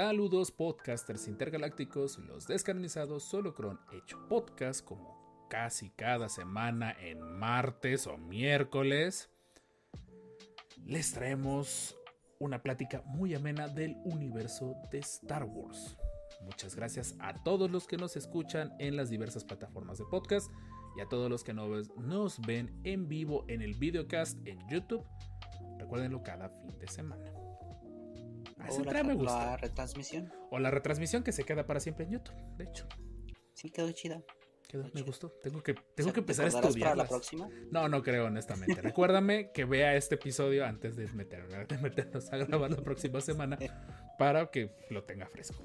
Saludos podcasters intergalácticos, los descanonizados Solocron hecho podcast como casi cada semana en martes o miércoles. Les traemos una plática muy amena del universo de Star Wars. Muchas gracias a todos los que nos escuchan en las diversas plataformas de podcast y a todos los que nos ven en vivo en el videocast en YouTube. Recuérdenlo cada fin de semana. Ah, esa O entrada la, me gusta. la retransmisión. O la retransmisión que se queda para siempre en YouTube, de hecho. Sí, quedó chida. Quedó- me gustó. Tengo que, O tengo sea, que empezar a ¿te acordarás estudiar. para la próxima? No, no creo, honestamente. Recuérdame que vea este episodio antes de, meter- de meternos a grabar la próxima semana para que lo tenga fresco.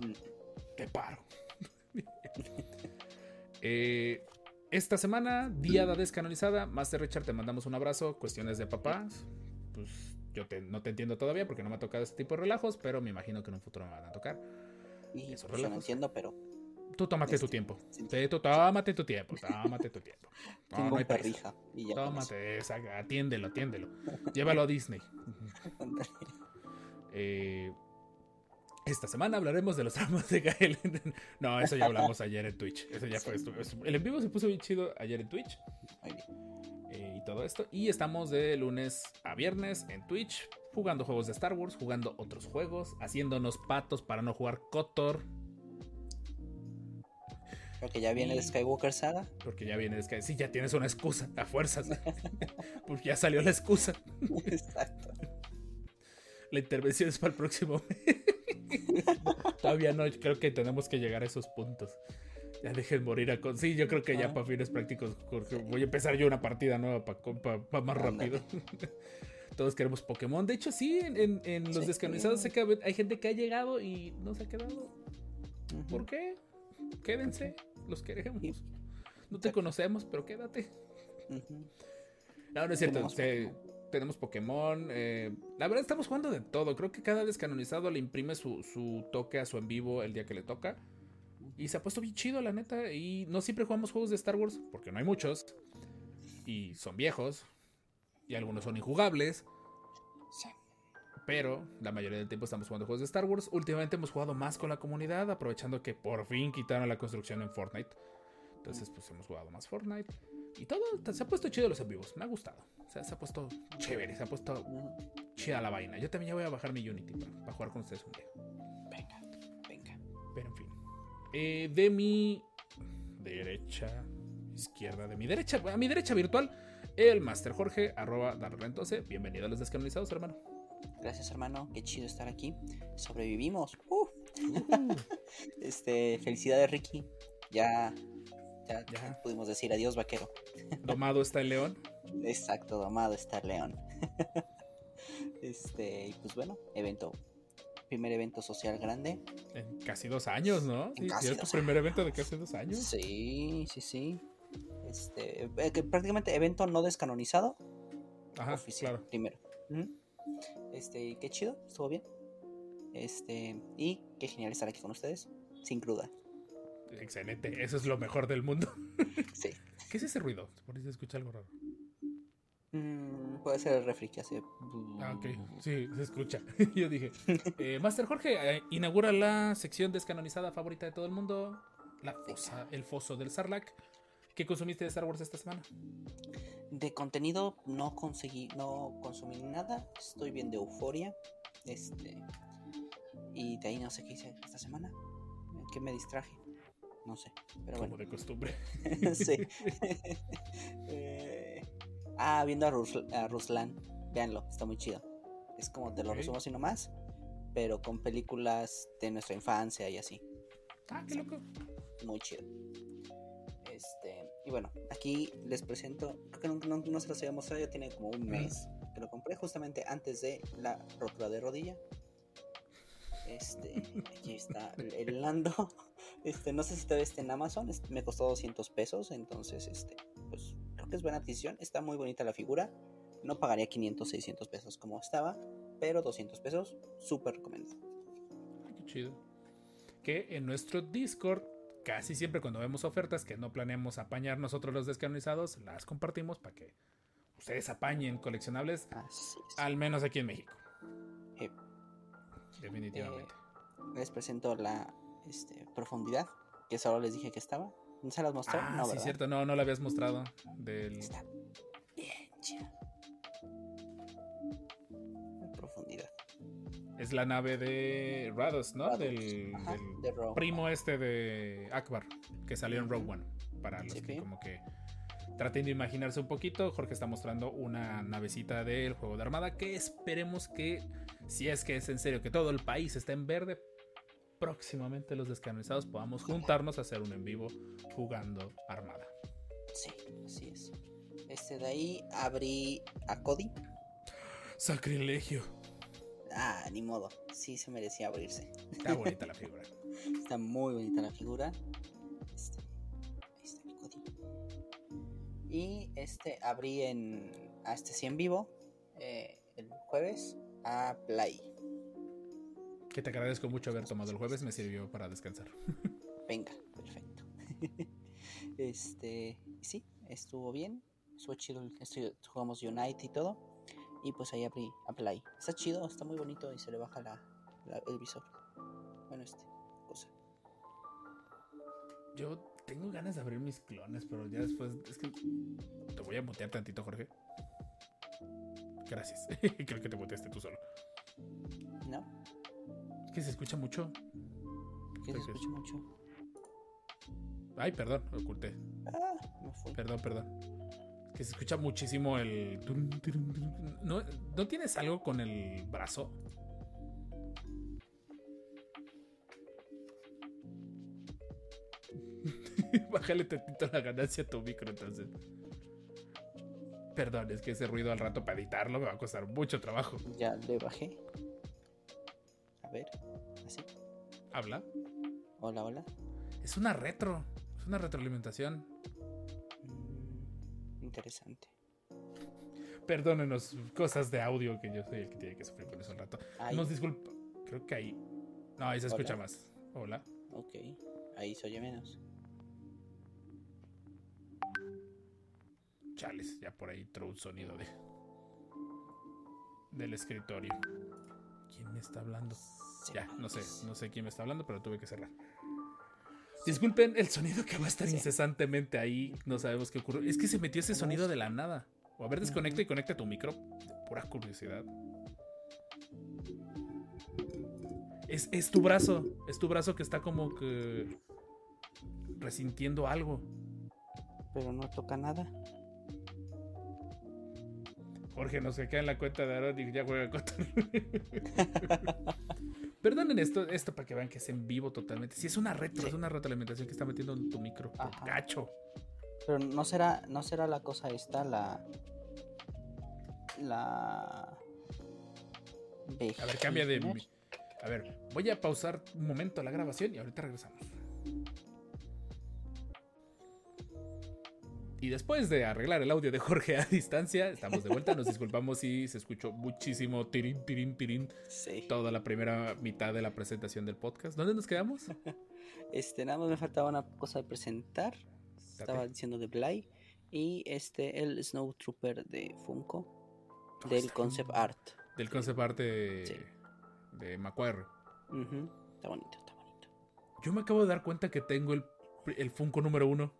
Mm. Te paro. Eh, esta semana, Diada Descanonizada. Master Richard, te mandamos un abrazo. Cuestiones de papás. Pues yo te- no te entiendo todavía porque no me ha tocado este tipo de relajos, pero me imagino que en un futuro me van a tocar. Y Esos pues, no entiendo, pero Tú tómate tu Este, sí, sí. Sí, tú tómate tu tiempo, tómate tu tiempo. No, tengo no hay perrija. Y ya eso. Tómate, esa, atiéndelo, atiéndelo. Llévalo a Disney. Eh, esta semana hablaremos de los tramos de Gael. No, eso ya hablamos ayer en Twitch. Eso ya fue. El en vivo se puso bien chido ayer en Twitch. Muy bien. Todo esto. Y estamos de lunes a viernes en Twitch. Jugando juegos de Star Wars, jugando otros juegos, haciéndonos patos para no jugar Kotor. Creo que ya viene Y- el Skywalker Saga. Porque ya viene, es que sí, ya tienes una excusa, a fuerzas. Porque ya salió la excusa. Exacto. La intervención es para el próximo. Todavía no, creo que tenemos que llegar a esos puntos. Ya dejen morir a con. Sí, yo creo que ya Ah. para fines prácticos, Jorge, voy a empezar yo una partida nueva para más rápido. Todos queremos Pokémon. De hecho, sí, en, en- en los Sí. descanonizados que hay gente que ha llegado y no se ha quedado. ¿Por qué? Quédense, los queremos. Sí. No te conocemos, pero quédate. Ujú. No, no es cierto. Tenemos se- tenemos Pokémon. eh, la verdad, estamos jugando de todo. Creo que cada descanonizado le imprime su, su toque a su en vivo el día que le toca. Y se ha puesto bien chido, la neta. Y no siempre jugamos juegos de Star Wars, porque no hay muchos. Y son viejos. Y algunos son injugables. Sí. Pero la mayoría del tiempo estamos jugando juegos de Star Wars. Últimamente hemos jugado más con la comunidad, aprovechando que por fin quitaron la construcción en Fortnite. Entonces, pues hemos jugado más Fortnite. Y todo se ha puesto chido los en vivos. Me ha gustado. O sea, se ha puesto chévere, se ha puesto Ujú. chida la vaina. Yo también ya voy a bajar mi Unity para, para jugar con ustedes un día. Eh, de mi derecha, izquierda, de mi derecha, a mi derecha virtual, el Master Jorge, arroba Darrentose. Bienvenido a los descanonizados, hermano. Gracias, hermano. Qué chido estar aquí. Sobrevivimos. Uh. Este, felicidades, Ricky. Ya, ya, Ya. pudimos decir adiós, vaquero. Domado está el león. Exacto, domado está el león. Este, y pues bueno, evento. Primer evento social grande. En casi dos años, ¿no? Sí, casi tu primer evento de casi dos años. Sí, sí, sí. Este, eh, que prácticamente evento no descanonizado. Ajá, oficial, claro. primero. Ujú. Este, qué chido, estuvo bien. Este, y qué genial estar aquí con ustedes, sin cruda. Excelente, eso es lo mejor del mundo. Sí. ¿Qué es ese ruido? Por ahí se escucha algo raro. Mm, puede ser el refri que hace. Ah, ok. Sí, se escucha. Yo dije. eh, Master Jorge, eh, inaugura la sección descanonizada favorita de todo el mundo. La fosa, el foso del Sarlacc. ¿Qué consumiste de Star Wars esta semana? De contenido no conseguí, no consumí nada. Estoy bien de euforia. Este. Y de ahí no sé qué hice esta semana. ¿Qué me distraje? No sé. Pero Como bueno. de costumbre. sí. Ah, viendo a, Rus- a Ruslan. Véanlo, está muy chido. Es como te lo resumo así nomás. Pero con películas de nuestra infancia y así. Ah, qué loco. Muy chido. Este, y bueno, aquí les presento. Creo que no, no- no se los había mostrado, ya tiene como un mes que lo compré justamente antes de la rotura de rodilla. Este, aquí está el Lando. Este, no sé si todavía está en Amazon. este, me costó 200 pesos. Entonces, este, es buena adquisición. Está muy bonita la figura. No pagaría 500, 600 pesos como estaba. Pero 200 pesos, súper recomendado. Qué chido. Que en nuestro Discord, casi siempre cuando vemos ofertas que no planeamos apañar nosotros los descanonizados, las compartimos para que ustedes apañen coleccionables, al menos aquí en México. Eh, Definitivamente. les presento la este, profundidad. Que solo les dije que estaba. ¿No se las mostré? ah, no, sí, ¿verdad? cierto. No, no lo habías mostrado. Del... Está bien chida. La profundidad. Es la nave de Rados, ¿no? Rados, Del, ajá, del de Rogue. primo este de Akbar, que salió en Rogue. One. Para los Sí, que sí. como que traten de imaginarse un poquito, Jorge está mostrando una navecita del juego de armada que esperemos que, si es que es en serio, que todo el país está en verde, próximamente los descanonizados podamos juntarnos a hacer un en vivo jugando armada. Sí, así es. Este de ahí abrí a Cody. Sacrilegio. Ah, ni modo. Sí se merecía abrirse. Está bonita la figura. Está muy bonita la figura. Este, ahí está mi Cody. Y este abrí en a este sí en vivo eh, el jueves a Play. Que te agradezco mucho haber tomado el jueves, me sirvió para descansar. Venga, perfecto. este, sí, estuvo bien. Estuvo chido. el- estu- jugamos Unite y todo. Y pues ahí abrí a Play. Está chido, está muy bonito y se le baja la, la- el visor. Bueno, este, cosa. Yo tengo ganas de abrir mis clones, pero ya después. Es que. Te voy a mutear tantito, Jorge. Gracias. Creo que te muteaste tú solo. Es que se escucha mucho. Que se escucha mucho. Ay, perdón, oculté. Ah, me fui. Perdón, perdón. Es que se escucha muchísimo el. ¿No, ¿No tienes algo con el brazo? Bájale tantito la ganancia a tu micro, entonces. Perdón, es que ese ruido al rato para editarlo me va a costar mucho trabajo. Ya le bajé. A ver, así. Habla. Hola, hola. Es una retro. Es una retroalimentación. Mm, interesante. Perdónenos, cosas de audio que yo soy el que tiene que sufrir con eso al rato. Ahí. Nos disculpa. Creo que ahí. No, ahí se escucha Hola. más. Hola. Ok, ahí se oye menos. Chales, ya por ahí entró un sonido de. del escritorio. ¿Quién me está hablando? Ya, no sé, no sé quién me está hablando, pero tuve que cerrar. Disculpen el sonido que va a estar incesantemente ahí. No sabemos qué ocurrió. Es que se metió ese sonido de la nada. O a ver, desconecta y conecta tu micro. De pura curiosidad. Es, es tu brazo. Es tu brazo que está como que. resintiendo algo. Pero no toca nada. Jorge nos queda en la cuenta de Aaron y ya juega contra. Perdonen esto, esto para que vean que es en vivo totalmente. Si es una retro, Sí. es una retroalimentación que está metiendo en tu micro. por Ajá. Gacho. Pero no será, no será la cosa esta, la. La. A ver, cambia de. A ver, voy a pausar un momento la grabación y ahorita regresamos. Y después de arreglar el audio de Jorge a distancia, estamos de vuelta. Nos disculpamos si se escuchó muchísimo tirín, tirín, tirín Sí. toda la primera mitad de la presentación del podcast. ¿Dónde nos quedamos? Este, nada más me faltaba una cosa de presentar. Estaba diciendo de Bly. Y este, el Snow Trooper de Funko. Ah, del concept bien. art. Del concept art de, Sí. de Macquarie. Ujú, Está bonito, está bonito. Yo me acabo de dar cuenta que tengo el, el Funko número uno.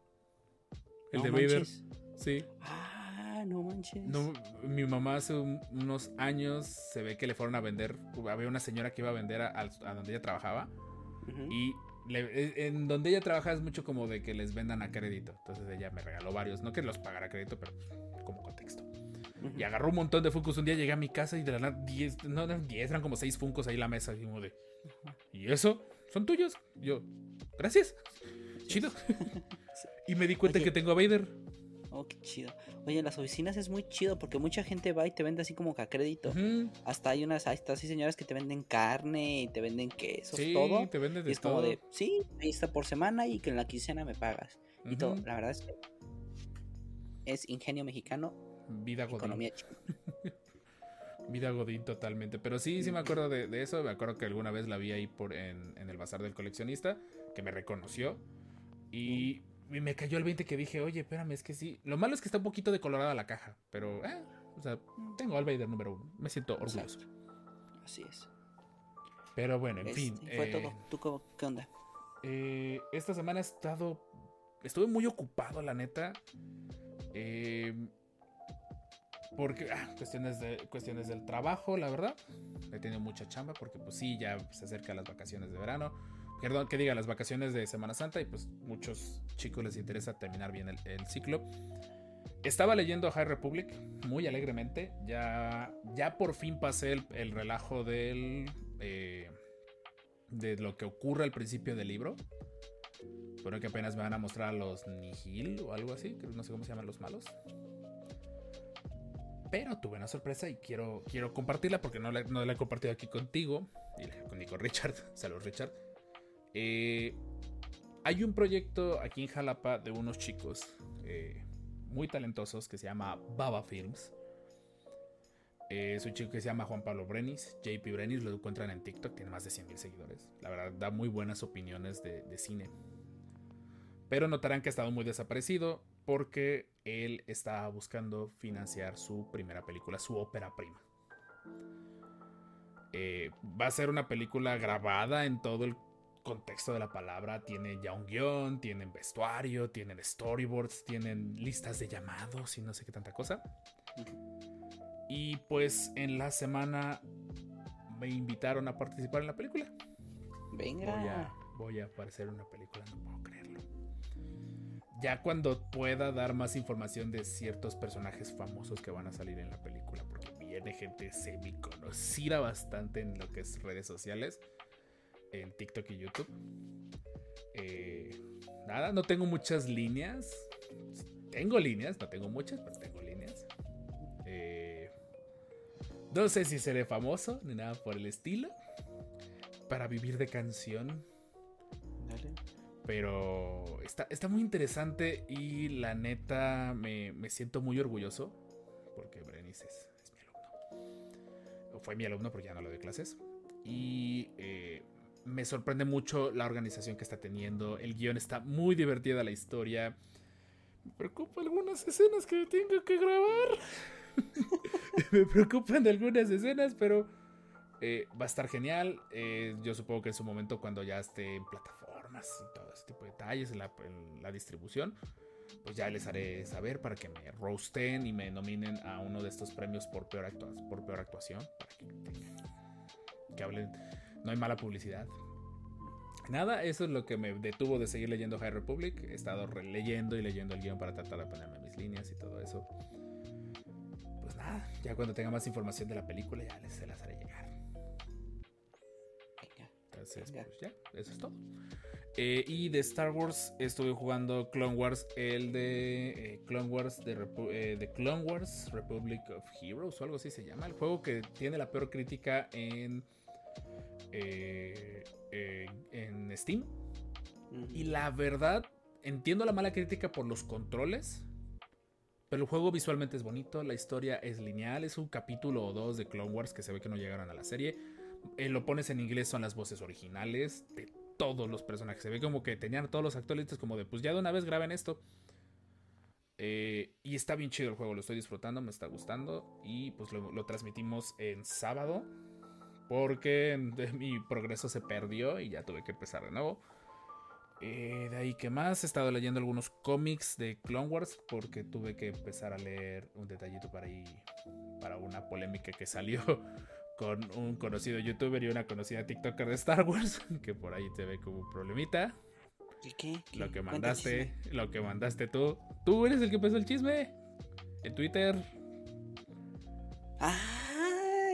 El No de Vader. manches. Sí. Ah, no manches. No, mi mamá hace un- unos años se ve que le fueron a vender. Había una señora que iba a vender a, a donde ella trabajaba. Ujú. Y le- en donde ella trabaja es mucho como de que les vendan a crédito. Entonces ella me regaló varios. No que los pagara a crédito, pero como contexto. Ujú. Y agarró un montón de Funkos. Un día llegué a mi casa y de la nada 10, no eran 10, eran como 6 Funkos ahí en la mesa. Y como de, ¿y eso? ¿Son tuyos? Yo, gracias. Chido. y me di cuenta Oye. que tengo a Vader. Oh, qué chido. Oye, en las oficinas es muy chido porque mucha gente va y te vende así como que a crédito. Ujú. Hasta hay unas, hay estas sí señoras que te venden carne y te venden quesos, Sí, todo. te venden de Y es como de, sí, ahí está por semana y que en la quincena me pagas. Y todo. La verdad es que es ingenio mexicano, Vida godín. economía china. Vida Godín totalmente. Pero sí, sí me acuerdo de, de eso. Me acuerdo que alguna vez la vi ahí por en, en el bazar del coleccionista, que me reconoció. Y, y me cayó el 20 que dije, oye, espérame, es que sí. Lo malo es que está un poquito decolorada la caja. Pero, eh, o sea, tengo al Vader número uno. Me siento orgulloso. Exacto. Así es. Pero bueno, en fin. fue eh, todo. ¿Tú cómo- qué onda? eh, esta semana he estado. Estuve muy ocupado, la neta. Eh, porque, ah, cuestiones, de, cuestiones del trabajo, la verdad. He tenido mucha chamba porque, pues sí, ya se acercan las vacaciones de verano. Perdón, que diga, las vacaciones de Semana Santa. Y pues muchos chicos les interesa terminar bien el, ciclo. Estaba leyendo High Republic muy alegremente. Ya, ya por fin pasé el, el relajo del. eh, de lo que ocurre al principio del libro. Pero que apenas me van a mostrar a los Nihil o algo así, que no sé cómo se llaman los malos. Pero tuve una sorpresa y quiero, quiero compartirla porque no la, no la he compartido aquí contigo, y la- ni con Richard. Saludos, Richard. Eh, hay un proyecto aquí en Jalapa de unos chicos eh, muy talentosos que se llama Baba Films. Eh, es un chico que se llama Juan Pablo Brenis, JP Brenis, lo encuentran en TikTok, tiene más de 100 mil seguidores. La verdad, da muy buenas opiniones de, de cine. Pero notarán que ha estado muy desaparecido porque él está buscando financiar su primera película, su ópera prima. Eh, va a ser una película grabada en todo el contexto de la palabra. Tiene ya un guion, tienen vestuario, tienen storyboards, tienen listas de llamados y no sé qué tanta cosa. Y pues en la semana me invitaron a participar en la película. Venga. Voy a, voy a aparecer en una película, no puedo creerlo. Ya cuando pueda dar más información de ciertos personajes famosos que van a salir en la película, porque viene gente semi conocida bastante en lo que es redes sociales, en TikTok y YouTube. Eh, nada, no tengo muchas líneas. Tengo líneas, no tengo muchas, pero tengo líneas. Eh, no sé si seré famoso ni nada por el estilo. Para vivir de canción. Dale. Pero está, está muy interesante y la neta me, me siento muy orgulloso. Porque Brenis es, es mi alumno. O fue mi alumno porque ya no le doy clases. Y eh, me sorprende mucho la organización que está teniendo. El guion está muy divertida la historia. Me preocupa algunas escenas que tengo que grabar. me preocupan algunas escenas, pero eh, va a estar genial. Eh, yo supongo que en su momento, cuando ya esté en plataformas y todo ese tipo de detalles, en la, la distribución, pues ya les haré saber para que me roasten y me nominen a uno de estos premios por peor, actua- por peor actuación. Para que, que hablen. No hay mala publicidad. Nada, eso es lo que me detuvo de seguir leyendo High Republic. He estado releyendo y leyendo el guion para tratar de ponerme mis líneas y todo eso. Pues nada, ya cuando tenga más información de la película ya les se las haré llegar. Entonces, pues ya, eso es todo. Eh, y de Star Wars estuve jugando Clone Wars, el de eh, Clone Wars de, Repu- eh, de Clone Wars Republic of Heroes o algo así se llama. El juego que tiene la peor crítica en, eh, eh, en Steam. Y la verdad, entiendo la mala crítica por los controles. Pero el juego visualmente es bonito, la historia es lineal, es un capítulo o dos de Clone Wars que se ve que no llegaron a la serie. Eh, lo pones en inglés, son las voces originales de todos los personajes. Se ve como que tenían todos los actores como de, pues ya de una vez graben esto. Eh, y está bien chido el juego, lo estoy disfrutando, me está gustando. Y pues lo, lo transmitimos en sábado. Porque mi progreso se perdió y ya tuve que empezar de nuevo. Eh, de ahí, ¿qué más? He estado leyendo algunos cómics de Clone Wars porque tuve que empezar a leer un detallito para ahí, para una polémica que salió con un conocido youtuber y una conocida TikToker de Star Wars, que por ahí te ve como un problemita. ¿Qué, qué, qué? Lo que mandaste, lo que mandaste tú. Tú eres el que empezó el chisme. En Twitter. Ah,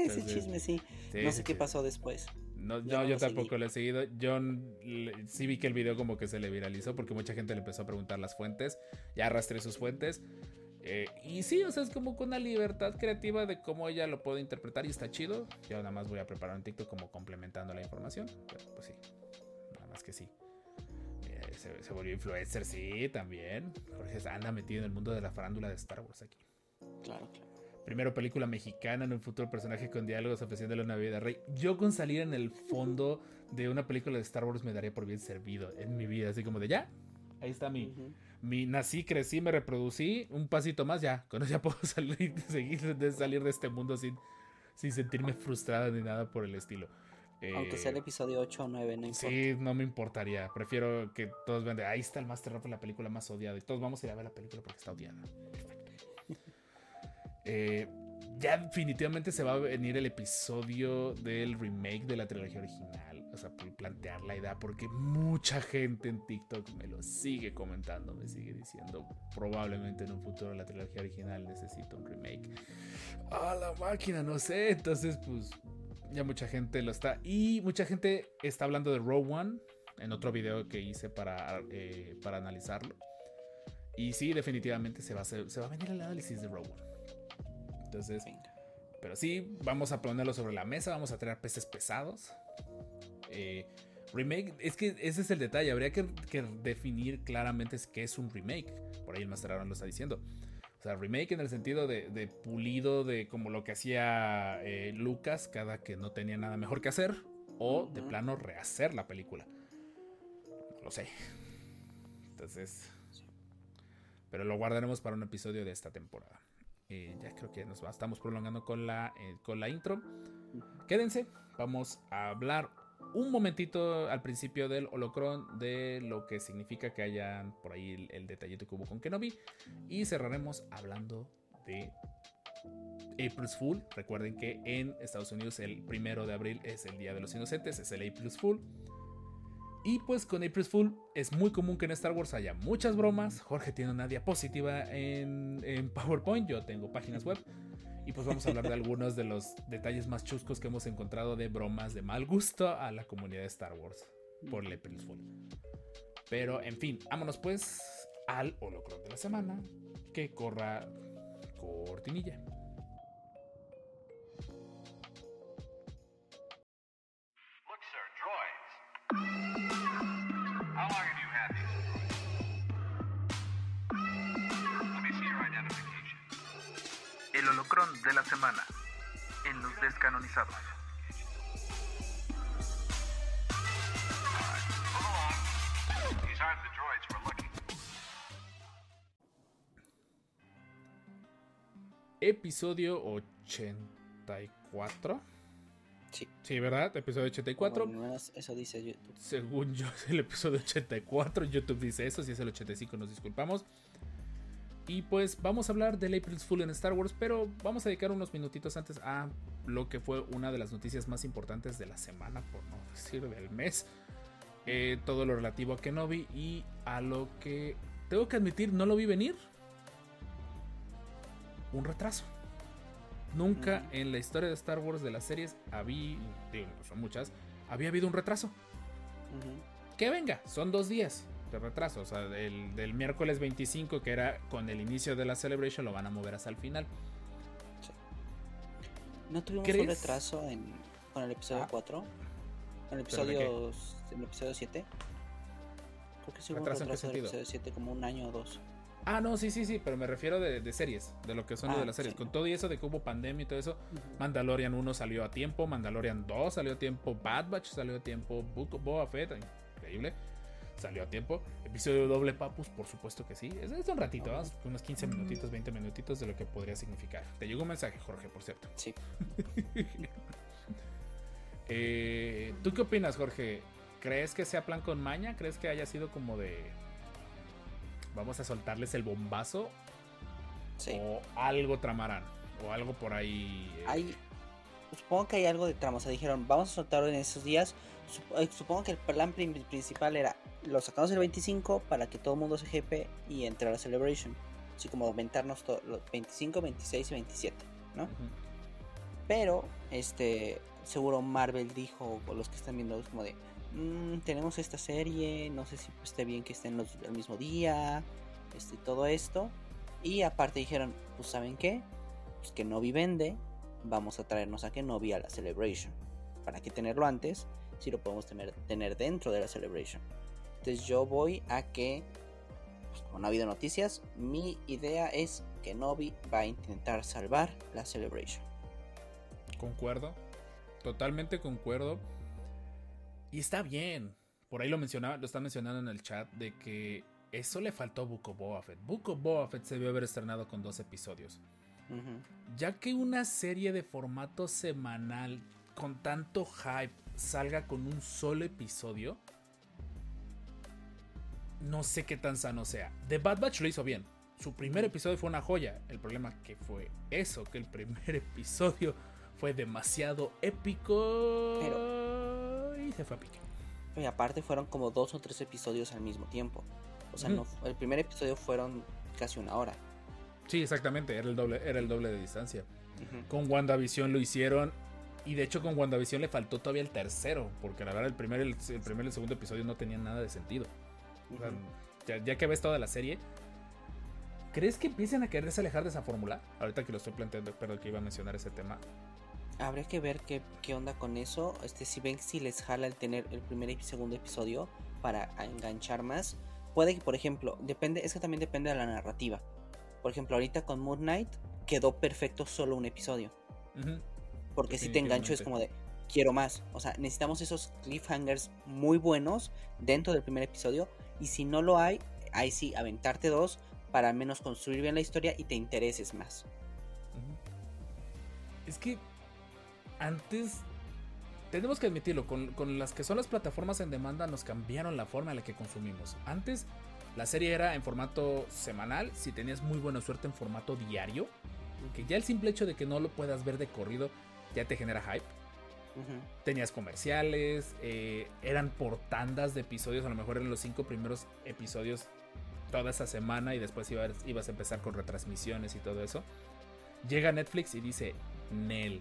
ese Entonces, chisme sí. Sí, no sí, sé qué sí. pasó después. No, Yo no, tampoco seguí. lo he seguido. Yo le- sí vi que el video como que se le viralizó porque mucha gente le empezó a preguntar las fuentes. Ya arrastré sus fuentes. Eh, y sí, o sea, es como con una libertad creativa de cómo ella lo puede interpretar y está chido. Yo nada más voy a preparar un TikTok como complementando la información. Pero pues sí, nada más que sí. Eh, se, se volvió influencer, sí, también. Jorge anda metido en el mundo de la farándula de Star Wars aquí. Claro, claro. Primero película mexicana en un futuro personaje con diálogos ofreciéndole una vida rey. Yo con salir en el fondo de una película de Star Wars me daría por bien servido en mi vida. Así como de ya, ahí está mi, Ujú. mi nací, crecí, me reproducí. Un pasito más ya. Con eso ya puedo salir, seguir de salir de este mundo sin, sin sentirme frustrada ni nada por el estilo. Aunque sea el Eh, episodio 8 o 9, no importa. Sí, no me importaría. Prefiero que todos vean de ahí está el Master of la película más odiada. Y todos vamos a ir a ver la película porque está odiada. Perfecto. Eh, ya definitivamente se va a venir el episodio del remake de la trilogía original. O sea, por plantear la idea, porque mucha gente en TikTok me lo sigue comentando, me sigue diciendo, probablemente en un futuro la trilogía original necesita un remake. A la máquina, no sé. Entonces, pues, ya mucha gente lo está. Y mucha gente está hablando de Row One en otro video que hice para, eh, para analizarlo. Y sí, definitivamente se va, a hacer- se va a venir el análisis de Row One. Entonces, Venga. pero sí, vamos a ponerlo sobre la mesa, vamos a traer peces pesados. Eh, remake, es que ese es el detalle, habría que, que definir claramente qué es un remake. Por ahí el Master Aaron lo está diciendo. O sea, remake en el sentido de, de pulido, de como lo que hacía eh, Lucas cada que no tenía nada mejor que hacer, o de plano rehacer la película. No lo sé. Entonces, pero lo guardaremos para un episodio de esta temporada. Eh, ya creo que nos va- estamos prolongando con la, eh, con la intro. Quédense, vamos a hablar un momentito al principio del holocron de lo que significa que hayan por ahí el, el detallito que hubo con Kenobi y cerraremos hablando de April's Fool. Recuerden que en Estados Unidos el primero de abril es el Día de los Inocentes, es el April's Fool. Y pues con April's Fool es muy común que en Star Wars haya muchas bromas. Jorge tiene una diapositiva en, en PowerPoint, yo tengo páginas web. Y pues vamos a hablar de algunos de los detalles más chuscos que hemos encontrado de bromas de mal gusto a la comunidad de Star Wars por April's Fool. Pero en fin, vámonos pues al holocron de la semana. Que corra cortinilla. El holocron de la semana en los descanonizados. Episodio 84. Sí. Sí, ¿verdad? Episodio 84. Bueno, eso dice YouTube. Según yo es el episodio 84. YouTube dice eso. Si es el 85 nos disculpamos. Y pues vamos a hablar del April's Fool en Star Wars. Pero vamos a dedicar unos minutitos antes a lo que fue una de las noticias más importantes de la semana. Por no decir del mes. Eh, todo lo relativo a Kenobi. Y a lo que tengo que admitir no lo vi venir. Un retraso. Nunca en la historia de Star Wars de las series había, digo, son muchas, había habido un retraso. Que venga, son dos días de retraso. O sea, del, del miércoles 25, que era con el inicio de la celebration, lo van a mover hasta el final. ¿No tuvimos ¿Crees? un retraso en, con el episodio Ah. 4? ¿Con el ¿Pero de episodio, en el episodio 7? Creo que sí hubo un ¿Retraso del episodio 7 como un año o dos. Ah, no, sí, sí, sí, pero me refiero de, de series, de lo que son Ah, de las series. sí. Con todo y eso de que hubo pandemia y todo eso, Mandalorian 1 salió a tiempo, Mandalorian 2 salió a tiempo, Bad Batch salió a tiempo, Book of Boba Fett, increíble, salió a tiempo. Episodio doble Papus, por supuesto que sí. Es, es un ratito, ¿vas? unos 15 minutitos, 20 minutitos de lo que podría significar. Te llegó un mensaje, Jorge, por cierto. Sí. Eh, ¿Tú qué opinas, Jorge? ¿Crees que sea plan con maña? ¿Crees que haya sido como de... Vamos a soltarles el bombazo? Sí. ¿O algo tramarán? ¿O algo por ahí? eh, Hay, supongo que hay algo de trama. O sea, dijeron, vamos a soltarlo en esos días. Eh, Supongo que el plan principal era, lo sacamos el 25 para que todo el mundo se jepe y entre a la celebration. Así como aumentarnos todo, los 25, 26 y 27, ¿no? Pero, este, seguro Marvel dijo, o los que están viendo, es como de, "Mm, tenemos esta serie, no sé si esté bien que estén los, el mismo día, este, todo esto. Y aparte dijeron, pues saben qué, pues que Novi vende, vamos a traernos a que Novi a la Celebration. ¿Para qué tenerlo antes si lo podemos tener, tener dentro de la Celebration? Entonces yo voy a que, pues, como no ha habido noticias, mi idea es que Novi va a intentar salvar la Celebration. Concuerdo. Totalmente concuerdo. Y está bien. Por ahí lo mencionaba, lo están mencionando en el chat de que eso le faltó a Book of Boba Fett. Book of Boba Fett se debió haber estrenado con dos episodios. Ya que una serie de formato semanal con tanto hype salga con un solo episodio, no sé qué tan sano sea. The Bad Batch lo hizo bien. Su primer episodio fue una joya. El problema que fue eso, que el primer episodio fue demasiado épico y se fue a pique. Y aparte fueron como dos o tres episodios al mismo tiempo. O sea, no, fu- el primer episodio fueron casi una hora. Sí, exactamente, era el doble, era el doble de distancia. Con WandaVision lo hicieron. Y de hecho con WandaVision le faltó todavía el tercero. Porque la verdad el primer, el, el primer y el segundo episodio no tenían nada de sentido. O sea, Ujú. ya, ya que ves toda la serie. ¿Crees que empiecen a quererse alejar de esa fórmula? Ahorita que lo estoy planteando, perdón que iba a mencionar ese tema. Habría que ver qué, qué onda con eso. Este, si ven si les jala el tener el primer y segundo episodio para enganchar más. Puede que, por ejemplo, depende, es que también depende de la narrativa. Por ejemplo, ahorita con Moon Knight quedó perfecto solo un episodio. Porque si te engancho es como de quiero más. O sea, necesitamos esos cliffhangers muy buenos dentro del primer episodio. Y si no lo hay, ahí sí, aventarte dos para al menos construir bien la historia y te intereses más. Es que antes, tenemos que admitirlo, con, con las que son las plataformas en demanda nos cambiaron la forma en la que consumimos. Antes la serie era en formato semanal, si tenías muy buena suerte en formato diario, que ya el simple hecho de que no lo puedas ver de corrido ya te genera hype. Tenías comerciales, eh, eran por tandas de episodios, a lo mejor en los cinco primeros episodios toda esa semana y después ibas, ibas a empezar con retransmisiones y todo eso. Llega Netflix y dice, Nel,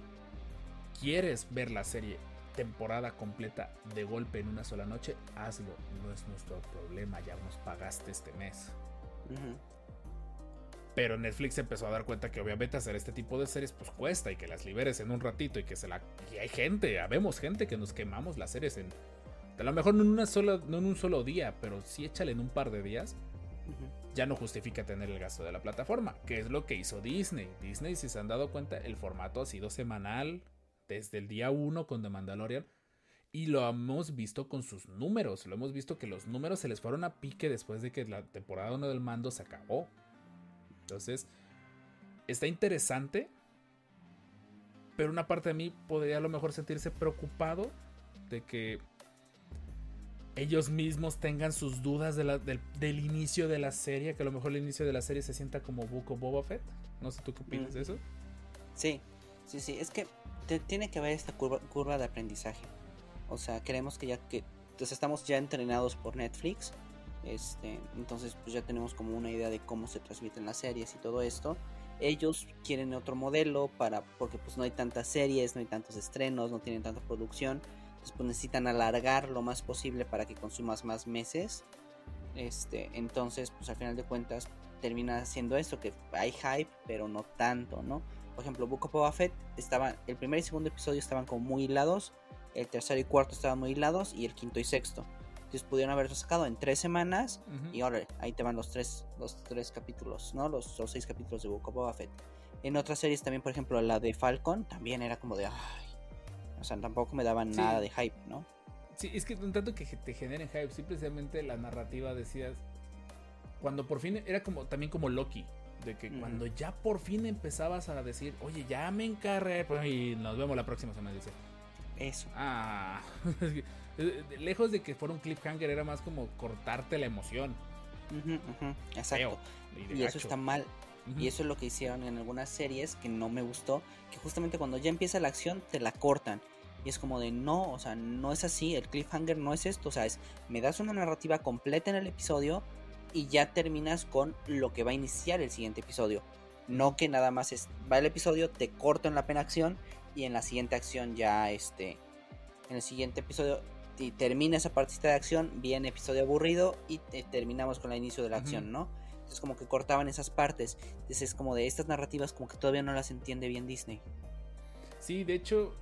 ¿quieres ver la serie temporada completa de golpe en una sola noche? Hazlo, no es nuestro problema, ya nos pagaste este mes. Pero Netflix empezó a dar cuenta que obviamente hacer este tipo de series pues cuesta y que las liberes en un ratito y que se la... Y hay gente, habemos gente que nos quemamos las series en... A lo mejor no en, una sola, no en un solo día, pero sí échale en un par de días. Ya no justifica tener el gasto de la plataforma, que es lo que hizo Disney. Disney, si se han dado cuenta, el formato ha sido semanal desde el día 1 con The Mandalorian. Y lo hemos visto con sus números. Lo hemos visto que los números se les fueron a pique después de que la temporada 1 del mando se acabó. Entonces, está interesante. Pero una parte de mí podría a lo mejor sentirse preocupado de que ellos mismos tengan sus dudas de la- del, del inicio de la serie. Que a lo mejor el inicio de la serie se sienta como of Boba Fett. No sé tú qué opinas de eso. Sí, sí, sí. Es que te- tiene que haber esta curva, curva de aprendizaje. O sea, queremos que ya que pues, estamos ya entrenados por Netflix. Este, entonces pues ya tenemos como una idea de cómo se transmiten las series y todo esto. Ellos quieren otro modelo para porque pues no hay tantas series, no hay tantos estrenos, no tienen tanta producción. Entonces pues necesitan alargar lo más posible para que consumas más meses. Este, entonces pues al final de cuentas termina siendo esto que hay hype, pero no tanto, ¿no? Por ejemplo, Book of Boba Fett estaban, el primer y segundo episodio estaban como muy hilados, el tercero y cuarto estaban muy hilados y el quinto y sexto. Entonces pudieron haberlo sacado en tres semanas y ahora ahí te van los tres, los tres capítulos, ¿no? Los, los seis capítulos de Book of Boba Fett. En otras series también, por ejemplo, la de Falcon, también era como de, ay, o sea, tampoco me daban Sí. nada de hype, ¿no? Sí, es que tanto que te generen hype, simplemente la narrativa decías. Cuando por fin era como también como Loki, de que cuando ya por fin empezabas a decir, oye, ya me encarré, y nos vemos la próxima semana. Dice, Eso. ah, eh, lejos de que fuera un cliffhanger, era más como cortarte la emoción. Ujú, ujú, Exacto. Feo y Y eso está mal. Y eso es lo que hicieron en algunas series que no me gustó, que justamente cuando ya empieza la acción te la cortan. Y es como de no, o sea, no es así, el cliffhanger no es esto, o sea, es me das una narrativa completa en el episodio y ya terminas con lo que va a iniciar el siguiente episodio. No que nada más es, va el episodio, te corto en la pena acción y en la siguiente acción ya este en el siguiente episodio y termina esa partita de acción, viene episodio aburrido y te- terminamos con el inicio de la acción, ¿no? Entonces como que cortaban esas partes. Entonces es como de estas narrativas como que todavía no las entiende bien Disney. Sí, de hecho,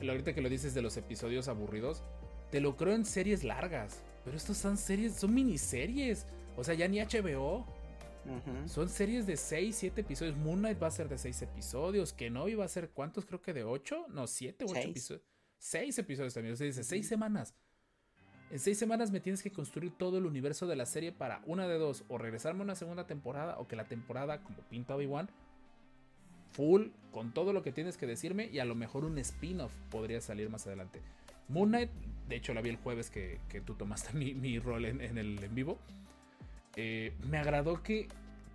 ahorita que lo dices de los episodios aburridos, te lo creo en series largas. Pero estos son series, son miniseries. O sea, ya ni HBO. Son series de 6, 7 episodios. Moon Knight va a ser de 6 episodios. Kenobi va a ser, ¿cuántos? Creo que de 8. No, 7 u 8 Seis. episodios. 6 episodios también. O sea, dice 6 semanas. En 6 semanas me tienes que construir todo el universo de la serie para una de dos. O regresarme a una segunda temporada. O que la temporada, como pinta Obi-Wan, full, con todo lo que tienes que decirme. Y a lo mejor un spin-off podría salir más adelante. Moon Knight, de hecho la vi el jueves que, que tú tomaste mi, mi rol en, en el en vivo. Eh, me agradó que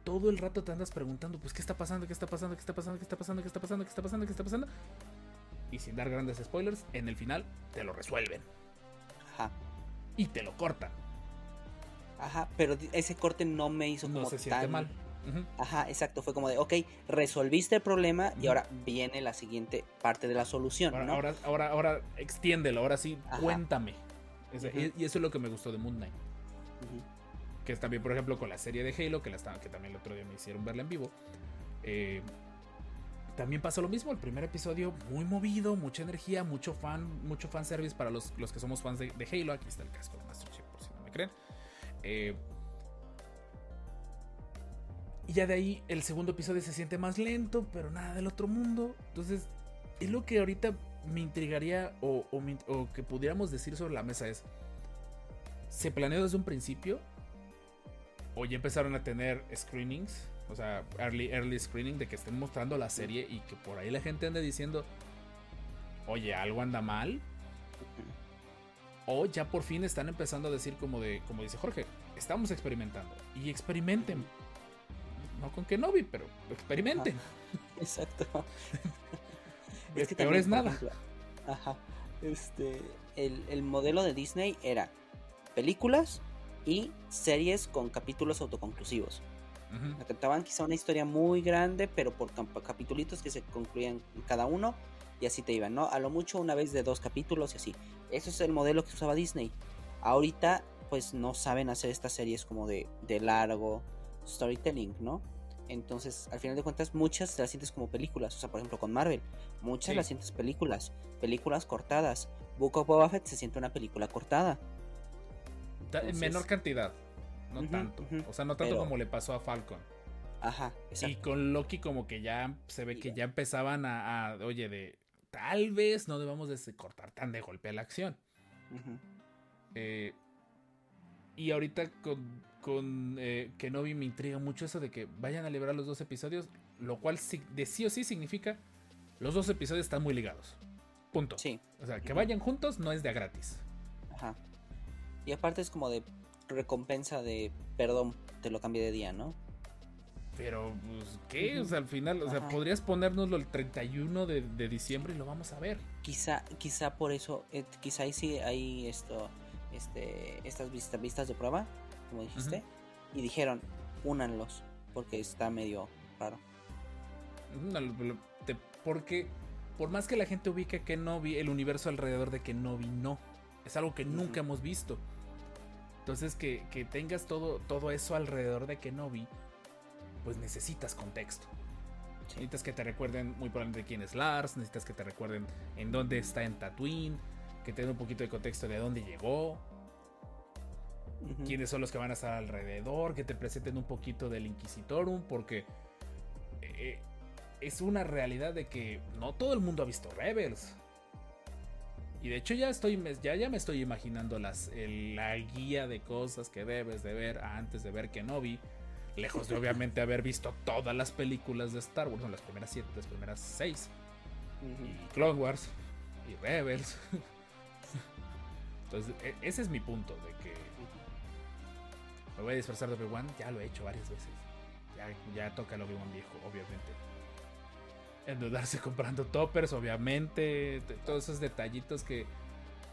todo el rato te andas preguntando, pues, ¿qué está pasando? ¿Qué está pasando? ¿Qué está pasando? ¿Qué está pasando? ¿Qué está pasando? ¿Qué está pasando? ¿Qué está pasando? Y sin dar grandes spoilers, en el final te lo resuelven. Ajá. Y te lo cortan. Ajá, pero ese corte no me hizo como No se siente tan mal. Ajá, exacto, fue como de, ok, resolviste el problema y ahora viene la siguiente parte de la solución, Ahora, ¿no? ahora, ahora, ahora extiéndelo, ahora sí, Ajá. cuéntame. Y eso es lo que me gustó de Moon Knight. Que es también, por ejemplo, con la serie de Halo, que, la que también el otro día me hicieron verla en vivo. eh, también pasó lo mismo, el primer episodio muy movido, mucha energía, mucho fan, mucho fanservice para los, los que somos fans de, Halo. Aquí está el casco de Master Chief, por si no me creen. Eh, y ya de ahí el segundo episodio se siente más lento, pero nada del otro mundo. Entonces, es lo que ahorita me intrigaría o, o que pudiéramos decir sobre la mesa es, ¿se planeó desde un principio? ¿O ya empezaron a tener screenings? O sea, early, early screening de que estén mostrando la serie y que por ahí la gente ande diciendo, oye, algo anda mal. O ya por fin están empezando a decir como de, como dice Jorge, estamos experimentando. Y experimenten. No con Kenobi, pero experimenten. Exacto. Es que peor también, es nada. ejemplo, ajá. Este, el, el modelo de Disney era películas y series con capítulos autoconclusivos. Ujú. Trataban quizá una historia muy grande, pero por capitulitos que se concluían cada uno y así te iban, ¿no? A lo mucho una vez de dos capítulos y así. Eso es el modelo que usaba Disney. Ahorita, pues no saben hacer estas series como de, de largo storytelling, ¿no? Entonces, al final de cuentas, muchas las sientes como películas. O sea, por ejemplo, con Marvel, muchas Sí. las sientes películas, películas cortadas. Book of Boba Fett se siente una película cortada. Entonces- menor cantidad. No tanto. O sea, no tanto Pero- como le pasó a Falcon. Ajá, Y exacto. con Loki como que ya se ve que ya empezaban a, a, oye, de tal vez no debamos de cortar tan de golpe a la acción. Eh, y ahorita con, con eh, Kenobi me intriga mucho eso de que vayan a liberar los dos episodios, lo cual de sí o sí significa los dos episodios están muy ligados. Punto. Sí. O sea, que vayan juntos no es de a gratis. Ajá. Y aparte es como de recompensa de perdón, te lo cambié de día, ¿no? Pero, pues, ¿qué? O sea, al final, o sea, Ajá. podrías ponérnoslo el 31 de, de diciembre y lo vamos a ver. Quizá, quizá por eso, eh, quizá ahí sí hay esto, este, estas vistas, vistas de prueba, como dijiste, y dijeron, únanlos, porque está medio raro. Te- Porque, por más que la gente ubique a Kenobi, el universo alrededor de Kenobi no. Es algo que nunca hemos visto. Entonces, que, que tengas todo, todo eso alrededor de Kenobi, pues necesitas contexto. Sí. Necesitas que te recuerden muy probablemente quién es Lars, necesitas que te recuerden en dónde está en Tatooine, que te den un poquito de contexto de dónde llegó, Ujú. quiénes son los que van a estar alrededor, que te presenten un poquito del Inquisitorum, porque eh, es una realidad de que no todo el mundo ha visto Rebels. Y de hecho ya estoy ya, ya me estoy imaginando las, el- la guía de cosas que debes de ver antes de ver Kenobi. Lejos de obviamente haber visto todas las películas de Star Wars, no, las primeras siete, las primeras seis. Y Clone Wars. Y Rebels. Entonces, e- ese es mi punto, de que me voy a disfrazar de Obi-Wan, ya lo he hecho varias veces. Ya, ya toca el Obi-Wan viejo, obviamente. Endeudarse comprando toppers, obviamente. Todos esos detallitos que,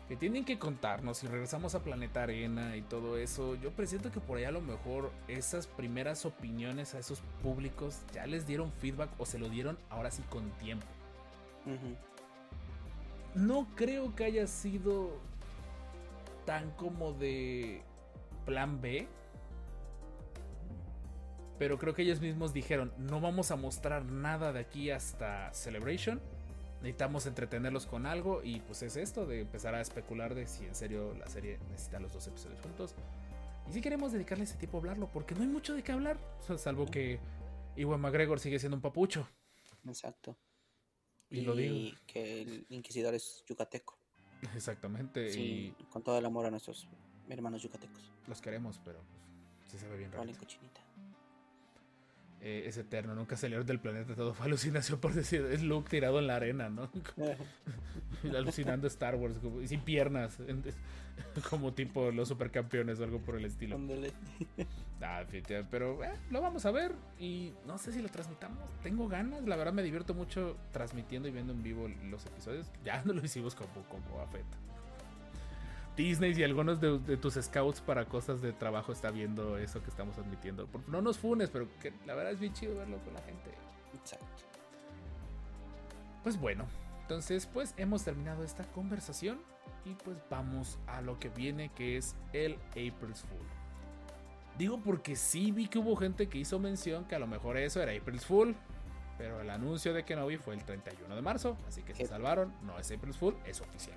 que tienen que contarnos. Si regresamos a Planeta Arena y todo eso, yo presiento que por ahí a lo mejor esas primeras opiniones a esos públicos ya les dieron feedback o se lo dieron ahora sí con tiempo. No creo que haya sido tan como de plan B. Pero creo que ellos mismos dijeron, no vamos a mostrar nada de aquí hasta Celebration. Necesitamos entretenerlos con algo y pues es esto de empezar a especular de si en serio la serie necesita los dos episodios juntos. Y si queremos dedicarle ese tiempo a hablarlo, porque no hay mucho de qué hablar. O sea, salvo que Iwan McGregor sigue siendo un papucho. Exacto. Y, lo digo. que el inquisidor es yucateco. Exactamente. Sí, con todo el amor a nuestros hermanos yucatecos. Y los queremos, pero pues, sí se ve bien raro. Cochinita. Eh, es eterno, nunca salió del planeta, todo fue alucinación por decir, es Luke tirado en la arena, ¿no? Como- alucinando Star Wars, como- y sin piernas, como tipo los supercampeones o algo por el estilo. Ah, pero eh, lo vamos a ver y no sé si lo transmitamos. Tengo ganas, la verdad me divierto mucho transmitiendo y viendo en vivo los episodios. Ya no lo hicimos como, como afecta. Disney y algunos de, de tus scouts para cosas de trabajo está viendo eso que estamos admitiendo. No nos funes, pero que la verdad es bien chido verlo con la gente. Exacto. Pues bueno, entonces pues hemos terminado esta conversación y pues vamos a lo que viene que es el April's Fool. Digo porque sí vi que hubo gente que hizo mención que a lo mejor eso era April's Fool, pero el anuncio de Kenobi fue el 31 de marzo, así que se salvaron, no es April's Fool, es oficial.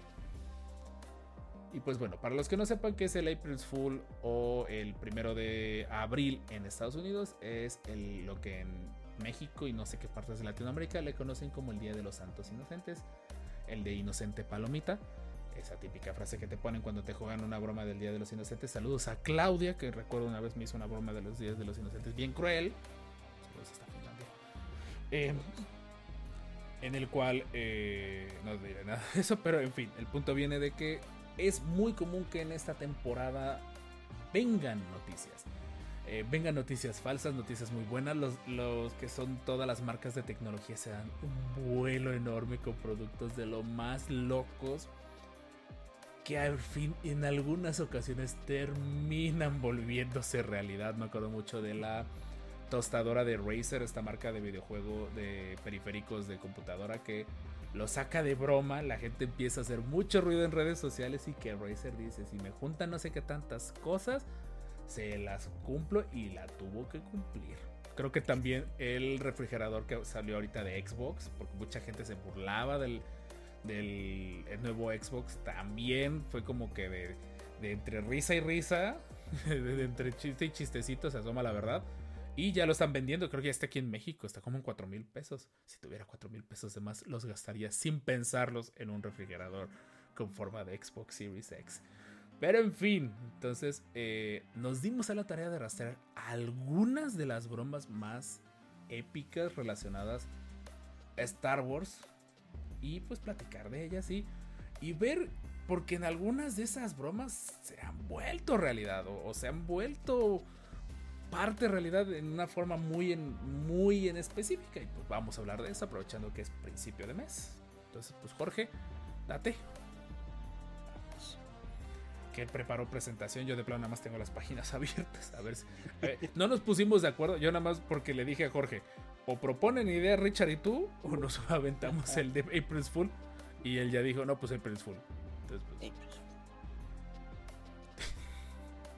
Y pues bueno, para los que no sepan qué es el April's Fool o el primero de abril en Estados Unidos, es lo que en México y no sé qué partes de Latinoamérica le conocen como el Día de los Santos Inocentes, el de Inocente Palomita. Esa típica frase que te ponen cuando te juegan una broma del Día de los Inocentes. Saludos a Claudia, que recuerdo una vez me hizo una broma de los Días de los Inocentes bien cruel. Hasta Finlandia. Eh, en el cual eh, no diré nada de eso, pero en fin, el punto viene de que es muy común que en esta temporada vengan noticias. Eh, vengan noticias falsas, noticias muy buenas. Los, los que son todas las marcas de tecnología se dan un vuelo enorme con productos de lo más locos que al fin en algunas ocasiones terminan volviéndose realidad. Me acuerdo mucho de la tostadora de Razer, esta marca de videojuego de periféricos de computadora que lo saca de broma, la gente empieza a hacer mucho ruido en redes sociales y que Razer dice, si me juntan no sé qué tantas cosas, se las cumplo y la tuvo que cumplir. Creo que también el refrigerador que salió ahorita de Xbox, porque mucha gente se burlaba del, del el nuevo Xbox, también fue como que de, de entre risa y risa, de, de entre chiste y chistecito se asoma la verdad. Y ya lo están vendiendo, creo que ya está aquí en México, está como en 4 mil pesos. Si tuviera 4 mil pesos de más, los gastaría sin pensarlos en un refrigerador con forma de Xbox Series X. Pero en fin, entonces eh, nos dimos a la tarea de rastrear algunas de las bromas más épicas relacionadas a Star Wars y pues platicar de ellas y, y ver, porque en algunas de esas bromas se han vuelto realidad o, o se han vuelto parte realidad en una forma muy en, muy en específica. Y pues vamos a hablar de eso aprovechando que es principio de mes. Entonces, pues Jorge, date. Que preparó presentación, yo de plano nada más tengo las páginas abiertas. A ver si. no nos pusimos de acuerdo, yo nada más porque le dije a Jorge, o proponen idea Richard y tú, o nos aventamos el de April's Fool. Y él ya dijo, no, pues April's Fool. Entonces, pues.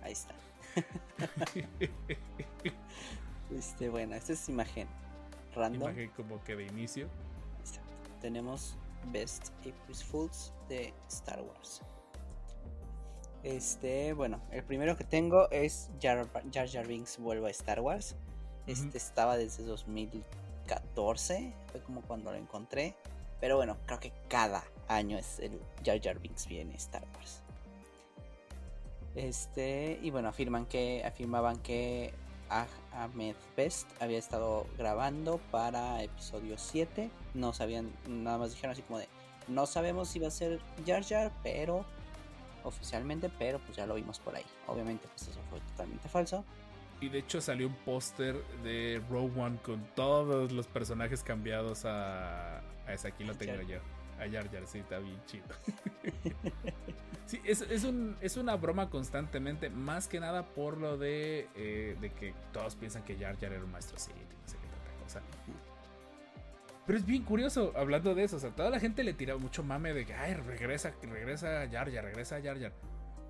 Ahí está. Este, bueno, esta es imagen random. imagen como que de inicio. Exacto. Tenemos Best April Fools de Star Wars. Este, bueno, el primero que tengo es Jar Jar, Jar Binks vuelve a Star Wars. Este estaba desde 2014, fue como cuando lo encontré. Pero bueno, creo que cada año es el Jar Jar Binks viene a Star Wars. Este, y bueno, afirman que, afirmaban que Ah- Ahmed Best había estado grabando para episodio 7. No sabían, nada más dijeron así como de, no sabemos si va a ser Jar Jar, pero oficialmente, pero pues ya lo vimos por ahí. Obviamente, pues eso fue totalmente falso. Y de hecho salió un póster de Rogue One con todos los personajes cambiados a, a ese. Aquí lo tengo yo. A Jar Jar, sí, está bien chido. sí, es, es, un, es una broma constantemente. Más que nada por lo de, eh, de que todos piensan que Jar Jar era un maestro sí, no sé qué tanta cosa. Pero es bien curioso, hablando de eso, o sea, toda la gente le tira mucho mame de que, ay, regresa, regresa Jar Jar, regresa Jar Jar.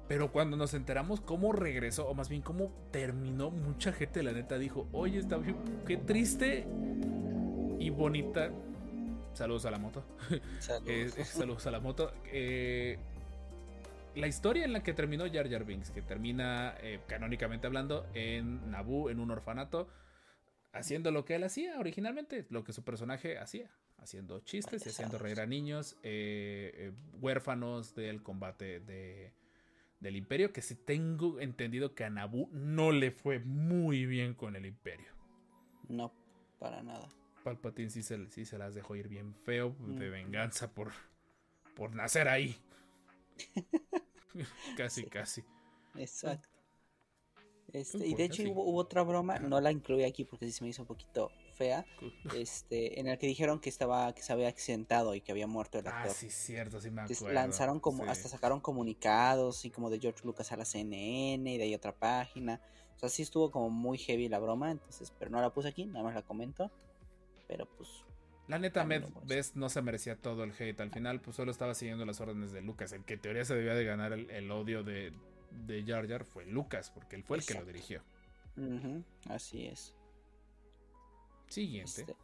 Pero cuando nos enteramos cómo regresó, o más bien cómo terminó, mucha gente, la neta, dijo, oye, está bien, qué triste y bonita. Saludos a la moto. Saludos. Eh, eh, saludos a la moto. Eh, la historia en la que terminó Jar Jar Binks, que termina canónicamente hablando en Naboo, en un orfanato, haciendo lo que él hacía originalmente, lo que su personaje hacía, haciendo chistes y haciendo reír a niños, huérfanos del combate de, del imperio, que sí tengo entendido que a Naboo no le fue muy bien con el imperio. No, para nada. Palpatine sí se, sí se las dejó ir bien feo de venganza por, por nacer ahí. casi, Sí. casi. Exacto. Este, y de hecho sí. hubo, hubo otra broma, no la incluí aquí porque sí se me hizo un poquito fea, este, en el que dijeron que estaba, que se había accidentado y que había muerto el Ah, actor. sí, cierto, sí me Entonces, acuerdo. lanzaron como, sí. hasta sacaron comunicados, y como de George Lucas a la CNN y de ahí otra página. O sea, sí estuvo como muy heavy la broma, entonces, pero no la puse aquí, nada más la comento. Pero pues, La neta, Med Best no se merecía todo el hate. Al final, pues solo estaba siguiendo las órdenes de Lucas. El que en teoría se debía de ganar el, el odio de, de Jar Jar fue Lucas, porque él fue el que lo dirigió. así es. Siguiente. Este,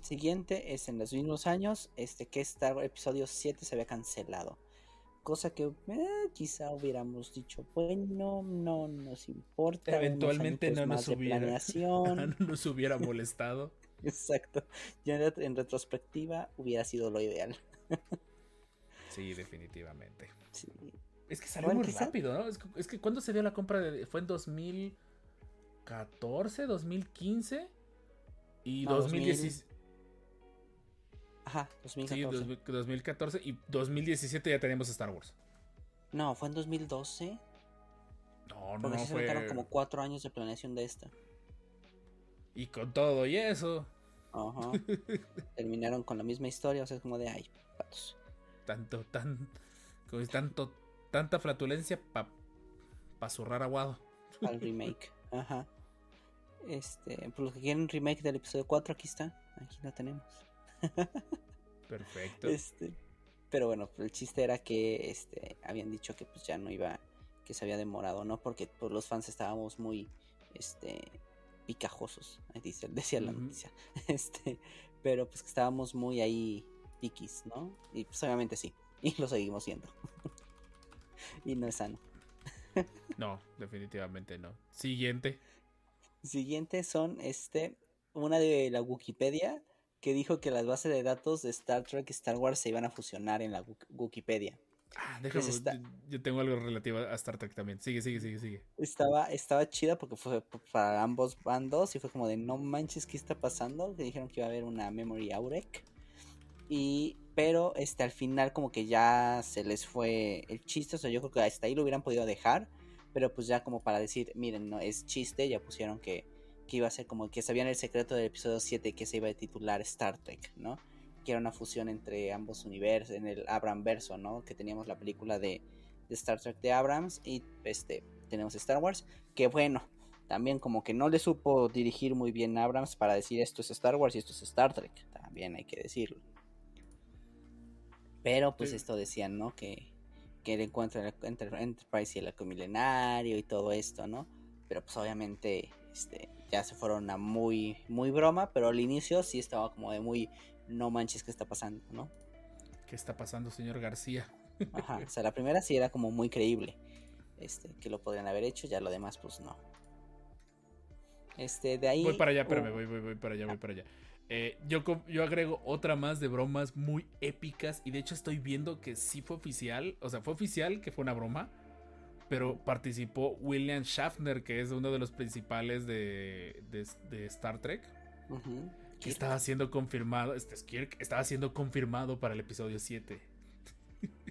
siguiente es en los mismos años, este que Star Wars episodio 7 se había cancelado. Cosa que eh, quizá hubiéramos dicho, bueno, no nos importa. Eventualmente no nos hubiera, no nos hubiera molestado. Exacto. Ya en, ret- en retrospectiva hubiera sido lo ideal. Sí, definitivamente. Sí. Es que salió Bueno, muy quizá- rápido, ¿no? Es que, es que ¿cuándo se dio la compra de.? Fue en 2014, 2015 y No, 2016. Ajá, Sí, 2014. 2000 2014 y 2017 ya teníamos Star Wars. No, fue en 2012. No, no, Porque sí se fue. como cuatro años de planeación de esta. Y con todo y eso, Ajá. Terminaron con la misma historia, o sea, es como de ay, patos. tanto, tan, como es tanto, tanta flatulencia para pa zurrar aguado. al remake. Ajá. Este, por los que quieren remake del episodio 4, aquí está. Aquí lo tenemos. Perfecto. Este, pero bueno, el chiste era que este habían dicho que pues ya no iba, que se había demorado, ¿no? Porque pues, los fans estábamos muy este picajosos, ahí dice, decía la noticia. Este, pero pues que estábamos muy ahí piquis, ¿no? Y pues obviamente sí, y lo seguimos siendo. y no es sano. No, definitivamente no. Siguiente. Siguiente son este una de la Wikipedia que dijo que las bases de datos de Star Trek y Star Wars se iban a fusionar en la Wik- Wikipedia. Ah, déjame, Pues está- yo, tengo algo relativo a Star Trek también. Sigue, sigue, sigue, sigue. Estaba, estaba chida porque fue para ambos bandos y fue como de no manches, ¿qué está pasando? Que dijeron que iba a haber una Memory Aurek. Y, pero este, al final como que ya se les fue el chiste, o sea, yo creo que hasta ahí lo hubieran podido dejar, pero pues ya como para decir, miren, no es chiste, ya pusieron que, que iba a ser como que sabían el secreto del episodio 7 que se iba a titular Star Trek, ¿no? Que era una fusión entre ambos universos, en el Abram verso, ¿no? Que teníamos la película de, de Star Trek de Abrams y este tenemos Star Wars, que bueno, también como que no le supo dirigir muy bien a Abrams para decir esto es Star Wars y esto es Star Trek, también hay que decirlo. Pero pues Sí. esto decían, ¿no? Que, que el encuentro entre Enterprise y el milenario y todo esto, ¿no? Pero pues obviamente este, ya se fueron a muy, muy broma, pero al inicio sí estaba como de muy, no manches, ¿qué está pasando, no? ¿Qué está pasando, señor García? Ajá, o sea, la primera sí era como muy creíble. Este, que lo podrían haber hecho, ya lo demás, pues no. Este, de ahí. Voy para allá, espérame, voy, voy, voy para allá, voy para allá. Eh, yo, yo agrego otra más de bromas muy épicas y de hecho estoy viendo que sí fue oficial, o sea, fue oficial que fue una broma, pero participó William Shatner, que es uno de los principales de, de- de Star Trek, Ujú. Que estaba siendo confirmado, este es Kirk, estaba siendo confirmado para el episodio 7.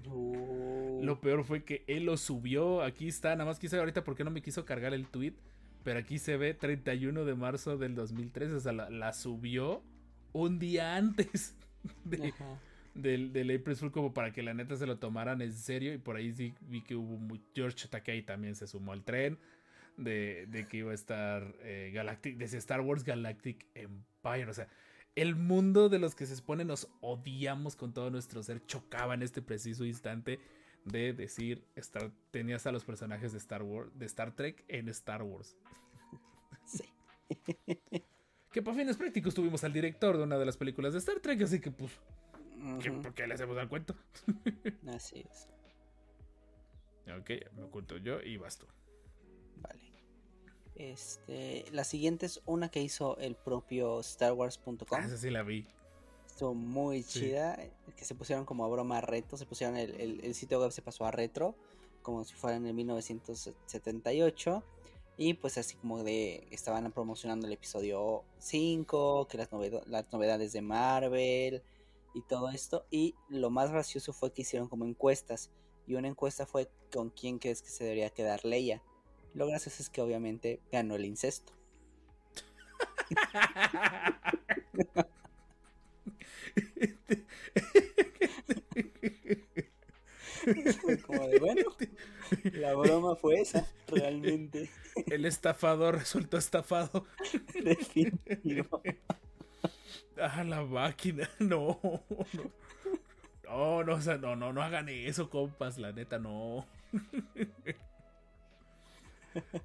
Uh, Lo peor fue que él lo subió. Aquí está, nada más quise ahorita porque no me quiso cargar el tweet. Pero aquí se ve 31 de marzo del 2013. O sea, la, la subió un día antes de- del, del April Fool, como para que la neta se lo tomaran en serio. Y por ahí sí vi que hubo muy- George Takei también se sumó al tren. De, de que iba a estar eh, Galactic, desde Star Wars Galactic Empire. O sea, el mundo de los que se expone nos odiamos con todo nuestro ser, chocaba en este preciso instante de decir, Star, tenías a los personajes de Star Wars, de Star Trek en Star Wars. Sí. Que para fines prácticos tuvimos al director de una de las películas de Star Trek, así que pues, ¿qué- Ujú, ¿por qué le hacemos al cuento? Así es. Ok, me oculto yo y vas tú. Este, la siguiente es una que hizo el propio StarWars.com. Ah, esa sí la vi. Estuvo muy Sí. chida. Que se pusieron como a broma reto. Se pusieron el, el- el sitio web se pasó a retro. Como si fuera en el 1978. Y pues así como de. Estaban promocionando el episodio 5. Que las, noved- las novedades de Marvel. Y todo esto. Y lo más gracioso fue que hicieron como encuestas. Y una encuesta fue con quién crees que se debería quedar Leia. Lo gracioso es que obviamente ganó el incesto. Como de bueno. La broma fue esa, realmente. El estafador resultó estafado. Definitivo. Ah, la máquina. No, no. No, no, o sea, no, no, no hagan eso, compas. La neta, no.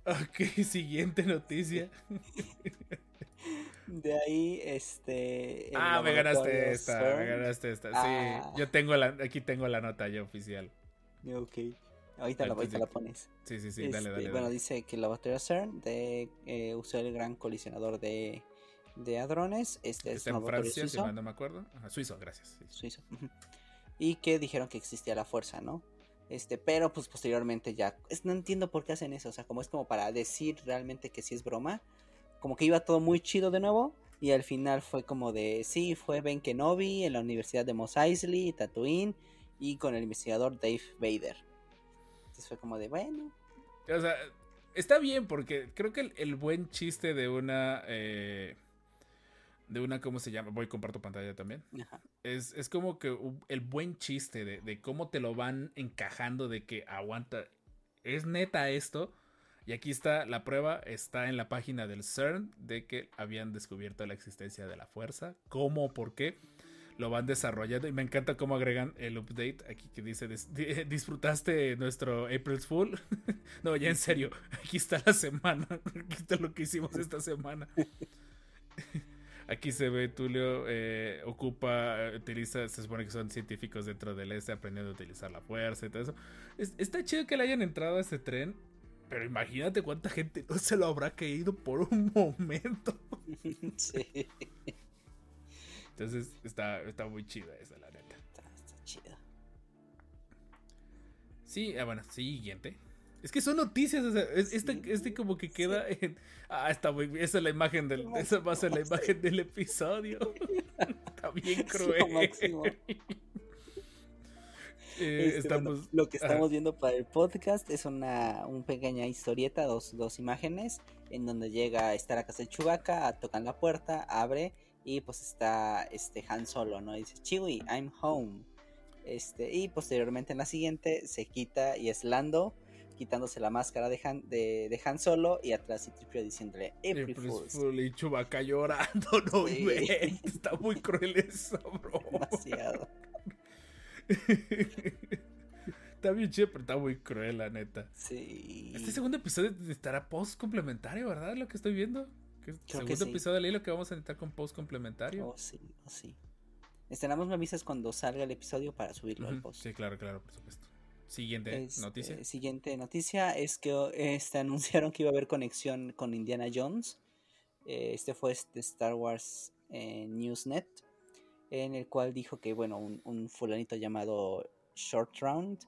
Ok, siguiente noticia. De ahí, este. Ah, me ganaste esta, me ganaste esta. Ah. Sí, yo tengo la, aquí tengo la nota ya oficial. Ok. Ahorita, la, ahorita la pones. Sí, sí, sí, dale, Este, dale. Bueno, dale. dice que el laboratorio CERN de, eh, usó el gran colisionador de, de hadrones. Este es Está en Francia, si mal no me acuerdo. Ajá, suizo, gracias. sí. suizo. Y que dijeron que existía la fuerza, ¿no? Este, pero pues posteriormente ya. no entiendo por qué hacen eso. O sea, como es como para decir realmente que sí es broma. Como que iba todo muy chido de nuevo. Y al final fue como de. Sí, fue Ben Kenobi en la Universidad de Mos Eisley, Tatooine. Y con el investigador Dave Vader. Entonces fue como de, bueno. O sea, está bien porque creo que el, el buen chiste de una... eh, de una, ¿cómo se llama? Voy, comparto pantalla también. Ajá. Es, es como que el buen chiste de, de cómo te lo van encajando de que aguanta. ¿Es neta esto? Y aquí está la prueba, está en la página del CERN de que habían descubierto la existencia de la fuerza. ¿Cómo? ¿Por qué? Lo van desarrollando y me encanta cómo agregan el update aquí que dice "Dis- di- disfrutaste nuestro April's Fool. no, ya en serio, aquí está la semana, aquí está lo que hicimos esta semana. Aquí se ve Tulio eh, ocupa, utiliza, se supone que son científicos dentro del este aprendiendo a utilizar la fuerza y todo eso. Es- está chido que le hayan entrado a ese tren, pero imagínate cuánta gente no se lo habrá caído por un momento. sí. Entonces está, está muy chida esa, la neta. Está, está chido. Sí, ah, bueno, siguiente. Es que son noticias, o sea, es- este, Sí, este como que queda en... Ah, está muy bien, esa es la imagen del... Esa va a ser la imagen del episodio. está bien cruel. máximo. Eh, Este, bueno, lo que ajá. estamos viendo para el podcast es una un pequeña historieta, dos, dos imágenes, en donde llega a estar a casa de Chewbacca, tocan la puerta, abre y pues está este Han Solo, ¿no? Y dice, Chewie, I'm home. Este, y posteriormente en la siguiente se quita y es Lando quitándose la máscara de Han, de, de Han Solo y atrás Citripio diciéndole April Fools. Fool y Chewbacca llorando, no Sí. está muy cruel eso, bro. Demasiado. está bien chido, pero está muy cruel, la neta. Sí. Este segundo episodio estará post complementario, ¿verdad? Lo que estoy viendo. Que segundo sí. episodio de ley lo que vamos a necesitar con post complementario. Oh, sí, oh, sí. Esperamos me avisas cuando salga el episodio para subirlo al Ujú, post. Sí, claro, claro, por supuesto. Siguiente Este, noticia. Siguiente noticia es que este, anunciaron que iba a haber conexión con Indiana Jones. Eh, Este fue de Star Wars eh, Newsnet, en el cual dijo que, bueno, un, un fulanito llamado Short Round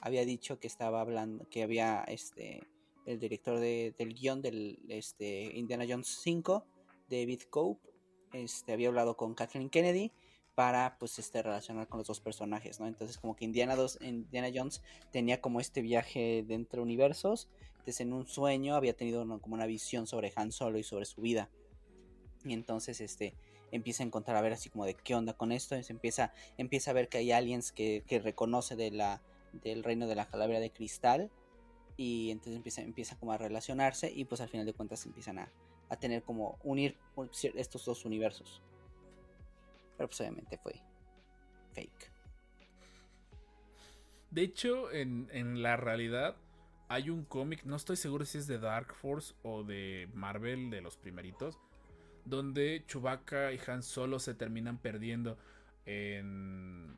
había dicho que estaba hablando, que había este el director de- del guion del este, Indiana Jones 5, David Cope, este, había hablado con Kathleen Kennedy para pues este relacionar con los dos personajes, ¿no? Entonces como que Indiana, dos, Indiana Jones tenía como este viaje de entre universos, entonces en un sueño había tenido como una visión sobre Han Solo y sobre su vida. Y entonces este empieza a encontrar a ver así como de qué onda con esto, se empieza, empieza a ver que hay aliens que, que reconoce de la, del reino de la calavera de cristal y entonces empieza, empieza como a relacionarse y pues al final de cuentas empiezan a, a tener como unir un- cier- estos dos universos. Pero pues obviamente fue fake. De hecho, en, en la realidad hay un cómic, no estoy seguro si es de Dark Force o de Marvel, de los primeritos, donde Chewbacca y Han Solo se terminan perdiendo en,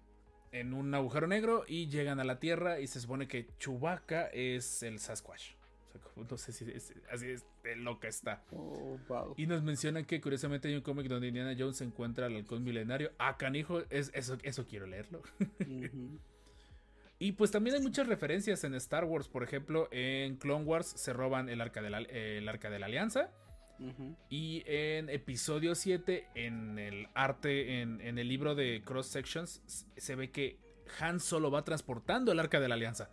en un agujero negro y llegan a la Tierra y se supone que Chewbacca es el Sasquatch. O sea, como- no sé si es- así es de loca está. Oh, wow. Y nos mencionan que curiosamente hay un cómic donde Indiana Jones encuentra al halcón milenario. Ah, canijo, es, eso, eso quiero leerlo. Y pues también hay muchas referencias en Star Wars. Por ejemplo, en Clone Wars se roban el arca de la, el arca de la alianza. Y en episodio 7, en el arte, en, en el libro de Cross Sections, se ve que Han solo va transportando el arca de la alianza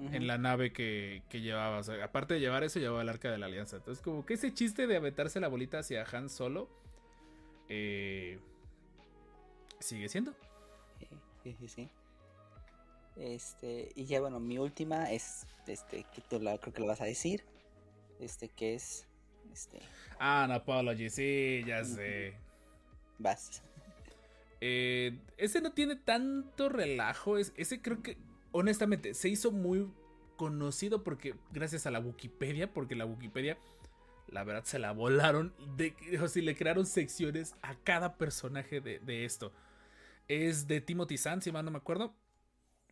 En la nave que, que llevaba. O sea, aparte de llevar eso, llevaba el arca de la alianza. Entonces, como que ese chiste de aventarse la bolita hacia Han solo eh, sigue siendo. Sí, sí, sí. Este, y ya bueno, mi última es, este, que tú la, creo que lo vas a decir, este, que es, este, Ah, Apology, sí, ya sé. vas. Eh, ese no tiene tanto relajo. Es, ese creo que, honestamente, se hizo muy conocido porque gracias a la Wikipedia, porque la Wikipedia, la verdad, se la volaron. De, o sea, le crearon secciones a cada personaje de, de esto. Es de Timothy Zahn, si mal no me acuerdo.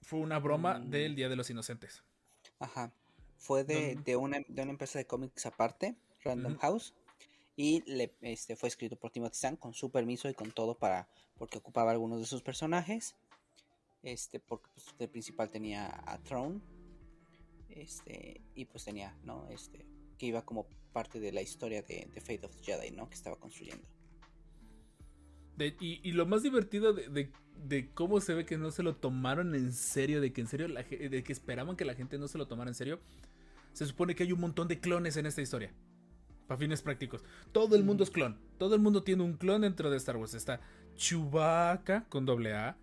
Fue una broma Mm. del Día de los Inocentes. Ajá. Fue de, de, una, de una empresa de cómics aparte, Random. House, y le, este, fue escrito por Timothy Zahn con su permiso y con todo para, porque ocupaba algunos de sus personajes, este, porque pues, el principal tenía a Throne, este, y pues tenía, ¿no? Este, que iba como parte de la historia de, Fate of the Jedi, ¿no? Que estaba construyendo. Y, y lo más divertido de, de- cómo se ve que no se lo tomaron en serio, de que en serio, de que esperaban que la gente no se lo tomara en serio, se supone que hay un montón de clones en esta historia. Para fines prácticos. Todo el mundo es clon. Todo el mundo tiene un clon dentro de Star Wars. Está Chewbacca con doble A,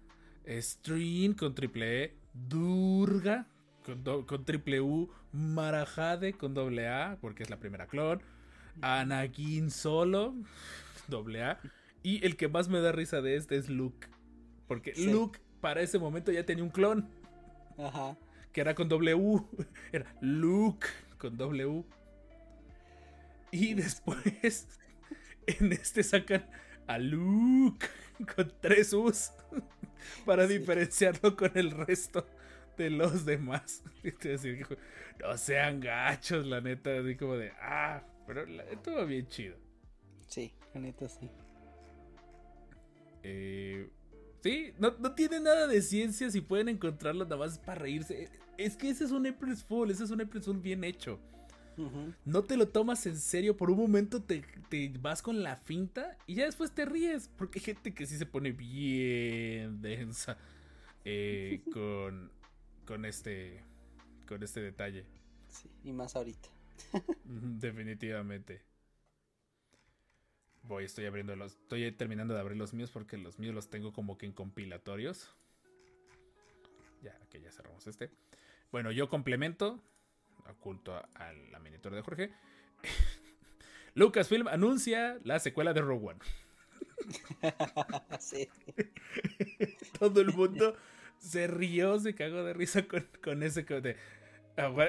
String con triple E, Durga con, do- con triple U, Marajade con doble A, porque es la primera clon, Anakin solo, doble A, y el que más me da risa de este es Luke. Porque Sí. Luke para ese momento ya tenía un clon Ajá. que era con W. Era Luke con W. Y después en este sacan a Luke con tres U's para Sí. diferenciarlo con el resto de los demás. Decir, no sean gachos, la neta, así como de, ah, pero la- estuvo bien chido. Sí, la neta sí. Eh, sí, no, no tiene nada de ciencia si pueden encontrarlo nada más para reírse. Es que ese es un April Fool, ese es un April Fool bien hecho. No te lo tomas en serio, por un momento te, te vas con la finta y ya después te ríes, porque hay gente que sí se pone bien densa eh, con, con, este, con este detalle. Sí, y más ahorita. Definitivamente. Voy, estoy abriendo los. Estoy terminando de abrir los míos porque los míos los tengo como que en compilatorios. Ya, que ya cerramos este. Bueno, yo complemento. Oculto a, a la miniatura de Jorge. Lucasfilm anuncia la secuela de Rogue One. sí. Todo el mundo se rió, se cagó de risa con, con ese. de-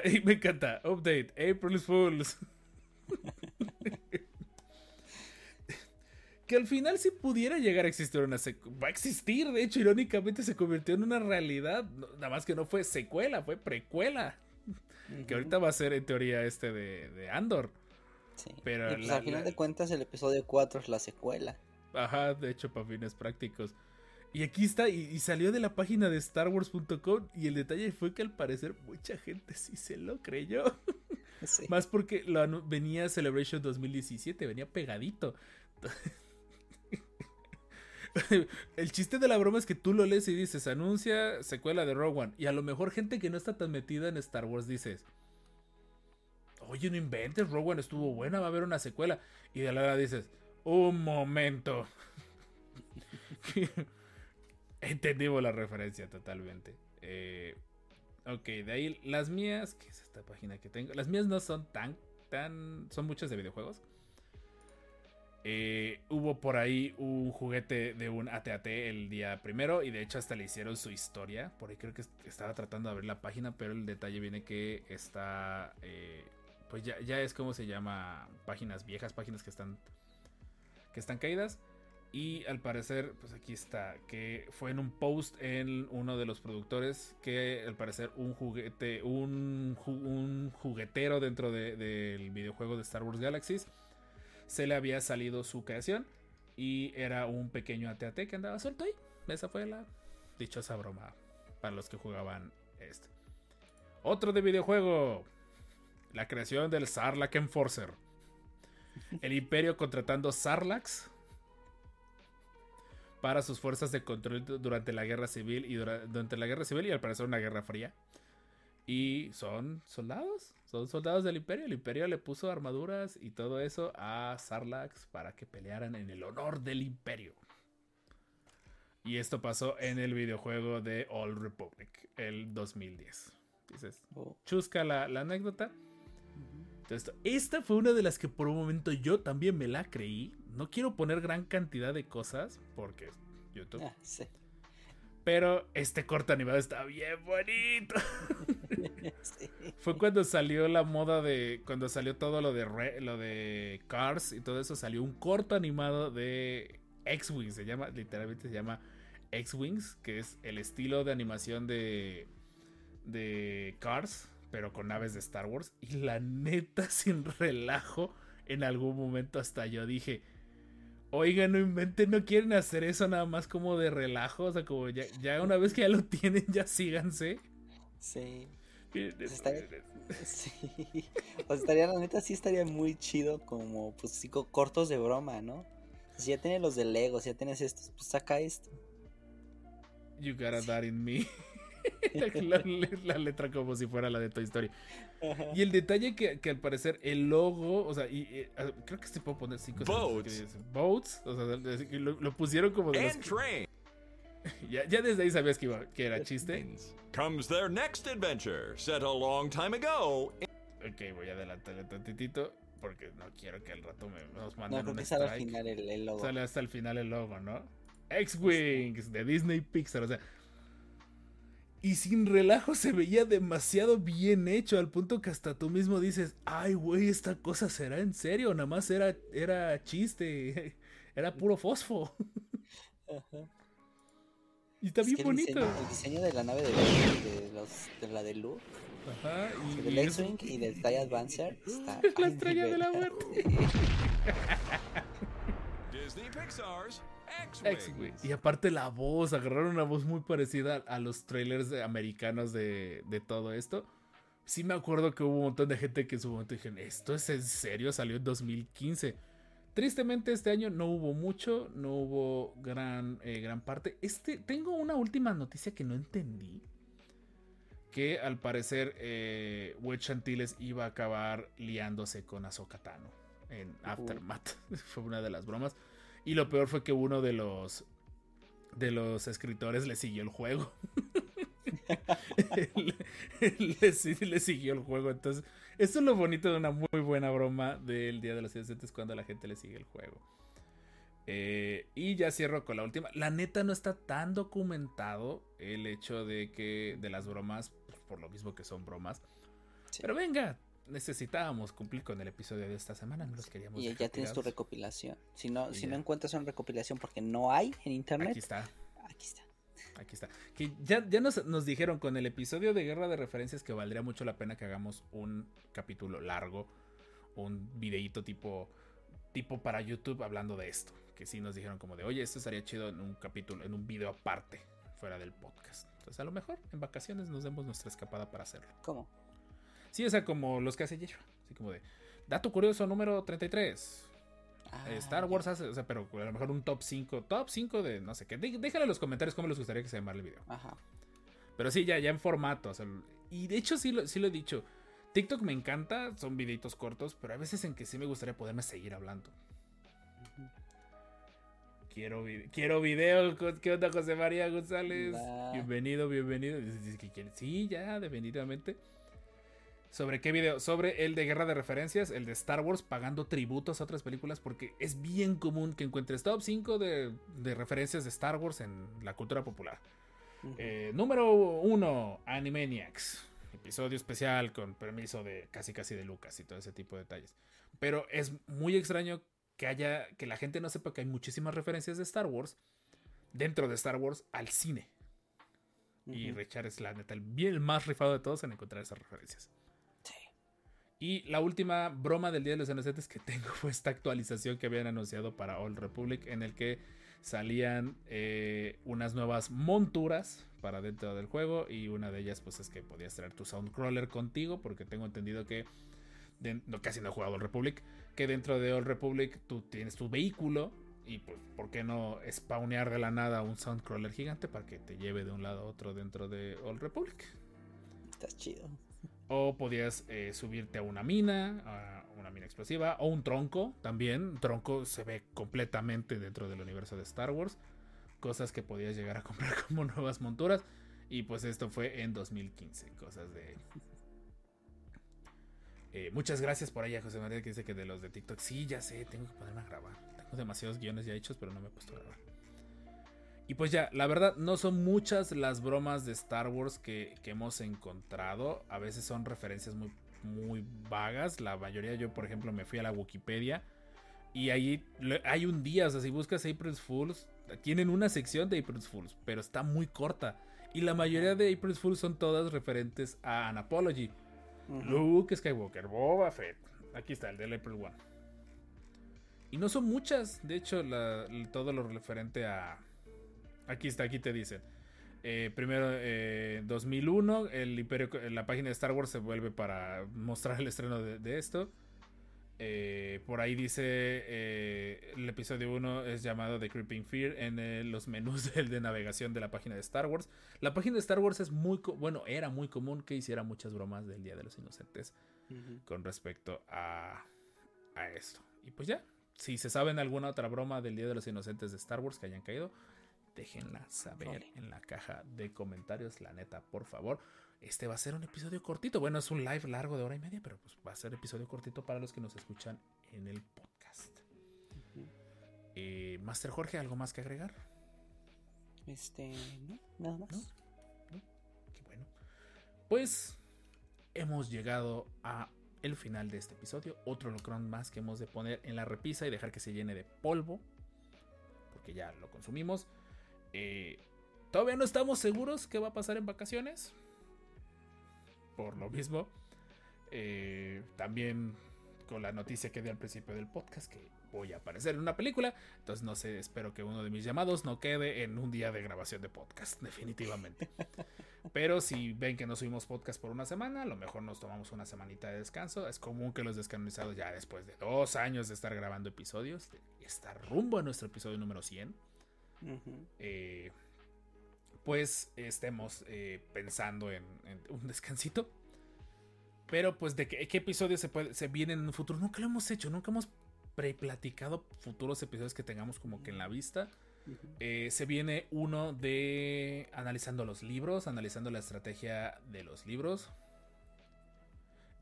y me encanta. Update: April Fools. que al final, si pudiera llegar a existir una secuela. Va a existir, de hecho, irónicamente se convirtió en una realidad. No- Nada más que no fue secuela, fue precuela. Que ahorita va a ser en teoría este de, de Andor. Sí. pero y pues la- al final la- de cuentas el episodio 4 es la secuela. Ajá, de hecho, para fines prácticos. Y aquí está, y, y salió de la página de StarWars.com. Y el detalle fue que al parecer mucha gente sí se lo creyó. Sí. Más porque lo venía Celebration 2017, venía pegadito. El chiste de la broma es que tú lo lees y dices, anuncia secuela de Rogue One. Y a lo mejor gente que no está tan metida en Star Wars dices, oye, no inventes, Rogue One estuvo buena, va a haber una secuela. Y de la nada dices, un momento. Entendimos la referencia totalmente. Eh, ok, de ahí las mías, ¿qué es esta página que tengo? Las mías no son tan, tan, son muchas de videojuegos. Eh, hubo por ahí un juguete de un ATAT el día primero y de hecho hasta le hicieron su historia. Por ahí creo que estaba tratando de abrir la página, pero el detalle viene que está... eh, pues ya, ya es como se llama páginas viejas, páginas que están que están caídas. Y al parecer, pues aquí está, que fue en un post en uno de los productores que al parecer un juguete, un, un juguetero dentro de- del videojuego de Star Wars Galaxies se le había salido su creación y era un pequeño ATAT que andaba suelto ahí. Esa fue la dichosa broma para los que jugaban este. Otro de videojuego. La creación del Sarlacc Enforcer. El Imperio contratando Sarlaccs para sus fuerzas de control du- durante la guerra civil y dura- durante la guerra civil y al parecer una guerra fría. Y son soldados, son soldados del Imperio. El Imperio le puso armaduras y todo eso a Sarlaccs para que pelearan en el honor del Imperio. Y esto pasó en el videojuego de All Republic, el 2010. Dices, Oh, chusca la, la anécdota. Entonces, esta fue una de las que por un momento yo también me la creí. No quiero poner gran cantidad de cosas porque YouTube. ah, sí. Pero este corto animado está bien bonito. Sí. Fue cuando salió la moda de. Cuando salió todo lo de Re- lo de Cars y todo eso. Salió un corto animado de X-Wings. Se llama, literalmente se llama X-Wings. Que es el estilo de animación de. de Cars. Pero con naves de Star Wars. Y la neta, sin relajo. En algún momento hasta yo dije. Oigan, no inventen, no quieren hacer eso nada más como de relajo. O sea, como ya, ya una vez que ya lo tienen, ya síganse. Sí. Pues Sí. O sea, estaría, la neta, sí estaría muy chido como, pues, sí, co- cortos de broma, ¿no? Si ya tienes los de Lego, si ya tienes estos, pues saca esto. You gotta that in me. la, la letra como si fuera la de Toy Story. Y el detalle que, que al parecer el logo, o sea, y, y, ah, creo que se puede poner cinco Boats. Boats, o sea, lo, lo pusieron como de And train. ya, ya desde ahí sabías que, iba, que era chiste. Comes their next adventure, set a long time ago. Ok, voy a adelantarle tantitito porque no quiero que al rato me, nos No, manden creo un que sale al final el, el logo. Sale hasta el final el logo, ¿no? X-Wings de Disney Pixar, o sea. Y sin relajo se veía demasiado bien hecho, al punto que hasta tú mismo dices, ay, güey, esta cosa será en serio, nada más era, era chiste, era puro fosfo. Ajá. Y está Es bien el bonito. diseño, el diseño de la nave de, de, los, de la de Luke, Ajá, y, del es- X-Wing y del TIE Advancer, está La al estrella de la muerte. Disney Pixar's X, X-Wings. güey. Y aparte la voz, agarraron una voz muy parecida a los trailers de- americanos de, de todo esto. Sí me acuerdo que hubo un montón de gente que en su momento dijeron, ¿esto es en serio? Salió en 2015. Tristemente este año no hubo mucho, no hubo gran, eh, gran parte. Este, tengo una última noticia que no entendí. Que al parecer eh, Wedge Antilles iba a acabar liándose con Ahsoka Tano en Aftermath. fue una de las bromas. Y lo peor fue que uno de los de los escritores le siguió el juego. le, le si- le siguió el juego. Entonces, esto es lo bonito de una muy buena broma del Día de los Inocentes cuando la gente le sigue el juego. Eh, y ya cierro con la última. La neta no está tan documentado el hecho de que de las bromas, pues, por lo mismo que son bromas. Sí. Pero venga, necesitábamos cumplir con el episodio de esta semana. No los queríamos Y ya tienes tu recopilación. Si no, Y si ya. no encuentras una recopilación porque no hay en internet, Aquí está. aquí está. Aquí está. Que ya, ya nos, nos dijeron con el episodio de Guerra de Referencias que valdría mucho la pena que hagamos un capítulo largo, un videíto tipo, tipo para YouTube hablando de esto. Que sí nos dijeron como de, oye, esto estaría chido en un capítulo, en un video aparte, fuera del podcast. Entonces a lo mejor en vacaciones nos demos nuestra escapada para hacerlo. ¿Cómo? Sí, o sea, como los que hace Yeshua. Así como de, dato curioso número 33. Ah, Star. Wars hace, o sea, pero a lo mejor un top 5, top 5 de no sé qué. Dé- Déjale en los comentarios cómo les gustaría que se llamara el video. Ajá. Pero sí, ya, ya en formato. o sea, y de hecho sí lo, sí lo he dicho. TikTok me encanta, son videitos cortos, pero hay veces en que sí me gustaría poderme seguir hablando. Quiero, vi- quiero video. ¿Qué onda, José María González? Bienvenido, bienvenido. Sí, ya, definitivamente. ¿Sobre qué video? Sobre el de Guerra de Referencias, el de Star Wars, pagando tributos a otras películas, porque es bien común que encuentres top 5 de, de referencias de Star Wars en la cultura popular. Eh, número 1, Animaniacs. Episodio especial con permiso de casi casi de Lucas y todo ese tipo de detalles. Pero es muy extraño que haya que la gente no sepa que hay muchísimas referencias de Star Wars dentro de Star Wars al cine. Y. Richard es la neta el bien el más rifado de todos en encontrar esas referencias. Y la última broma del Día de los Inocentes que tengo fue esta actualización que habían anunciado para Old Republic en el que salían eh, unas nuevas monturas para dentro del juego y una de ellas pues es que podías traer tu Soundcrawler contigo porque tengo entendido que casi no he jugado Old Republic que dentro de Old Republic tú tienes tu vehículo y pues por qué no spawnear de la nada un Soundcrawler gigante para que te lleve de un lado a otro dentro de Old Republic Estás chido. O podías eh, subirte a una mina, a una mina explosiva, o un tronco también. Tronco se ve completamente dentro del universo de Star Wars. Cosas que podías llegar a comprar como nuevas monturas. Y pues esto fue en 2015. Cosas de... Eh, muchas gracias por ahí a José María que dice que de los de TikTok. Sí, ya sé, tengo que ponerme a grabar. Tengo demasiados guiones ya hechos, pero no me he puesto a grabar. Y pues ya, la verdad, no son muchas las bromas de Star Wars que, que hemos encontrado. A veces son referencias muy, muy vagas. La mayoría, yo por ejemplo, me fui a la Wikipedia. Y ahí hay un día, o sea, si buscas April's Fools, tienen una sección de April's Fools, pero está muy corta. Y la mayoría de April's Fools son todas referentes a An Apology. Ujú. Luke Skywalker, Boba Fett. Aquí está, el del April One. Y no son muchas, de hecho, la- todo lo referente a. Aquí está, aquí te dicen. Eh, primero, eh, 2001, el Imperio, la página de Star Wars se vuelve para mostrar el estreno de, de esto. Eh, por ahí dice eh, el episodio 1 es llamado The Creeping Fear en los menús del de navegación de la página de Star Wars. La página de Star Wars es muy, bueno, era muy común que hiciera muchas bromas del Día de los Inocentes con respecto a, a esto. Y pues ya, si se saben alguna otra broma del Día de los Inocentes de Star Wars que hayan caído, déjenla saber en la caja de comentarios, la neta, por favor. Este va a ser un episodio cortito. Bueno, es un live largo de hora y media, pero pues va a ser episodio cortito para los que nos escuchan en el podcast. Eh, Master Jorge, ¿algo más que agregar? Este, no, nada más. Qué bueno. Pues hemos llegado a el final de este episodio. Otro locrón más que hemos de poner en la repisa y dejar que se llene de polvo. Porque ya lo consumimos. Eh, Todavía no estamos seguros qué va a pasar en vacaciones. Por lo mismo. eh, también con la noticia que di al principio del podcast que voy a aparecer en una película. Entonces no sé, espero que uno de mis llamados no quede en un día de grabación de podcast, definitivamente. Pero si ven que no subimos podcast por una semana, a lo mejor nos tomamos una semanita de descanso. Es común que los descanonizados ya después de dos años de estar grabando episodios, estar rumbo a nuestro episodio número 100, Eh, pues estemos eh, pensando en, en un descansito. Pero pues de qué, qué episodios se, puede, se vienen en un futuro. Nunca lo hemos hecho, nunca hemos preplaticado futuros episodios que tengamos como que en la vista. Eh, se viene uno de analizando los libros, analizando la estrategia de los libros.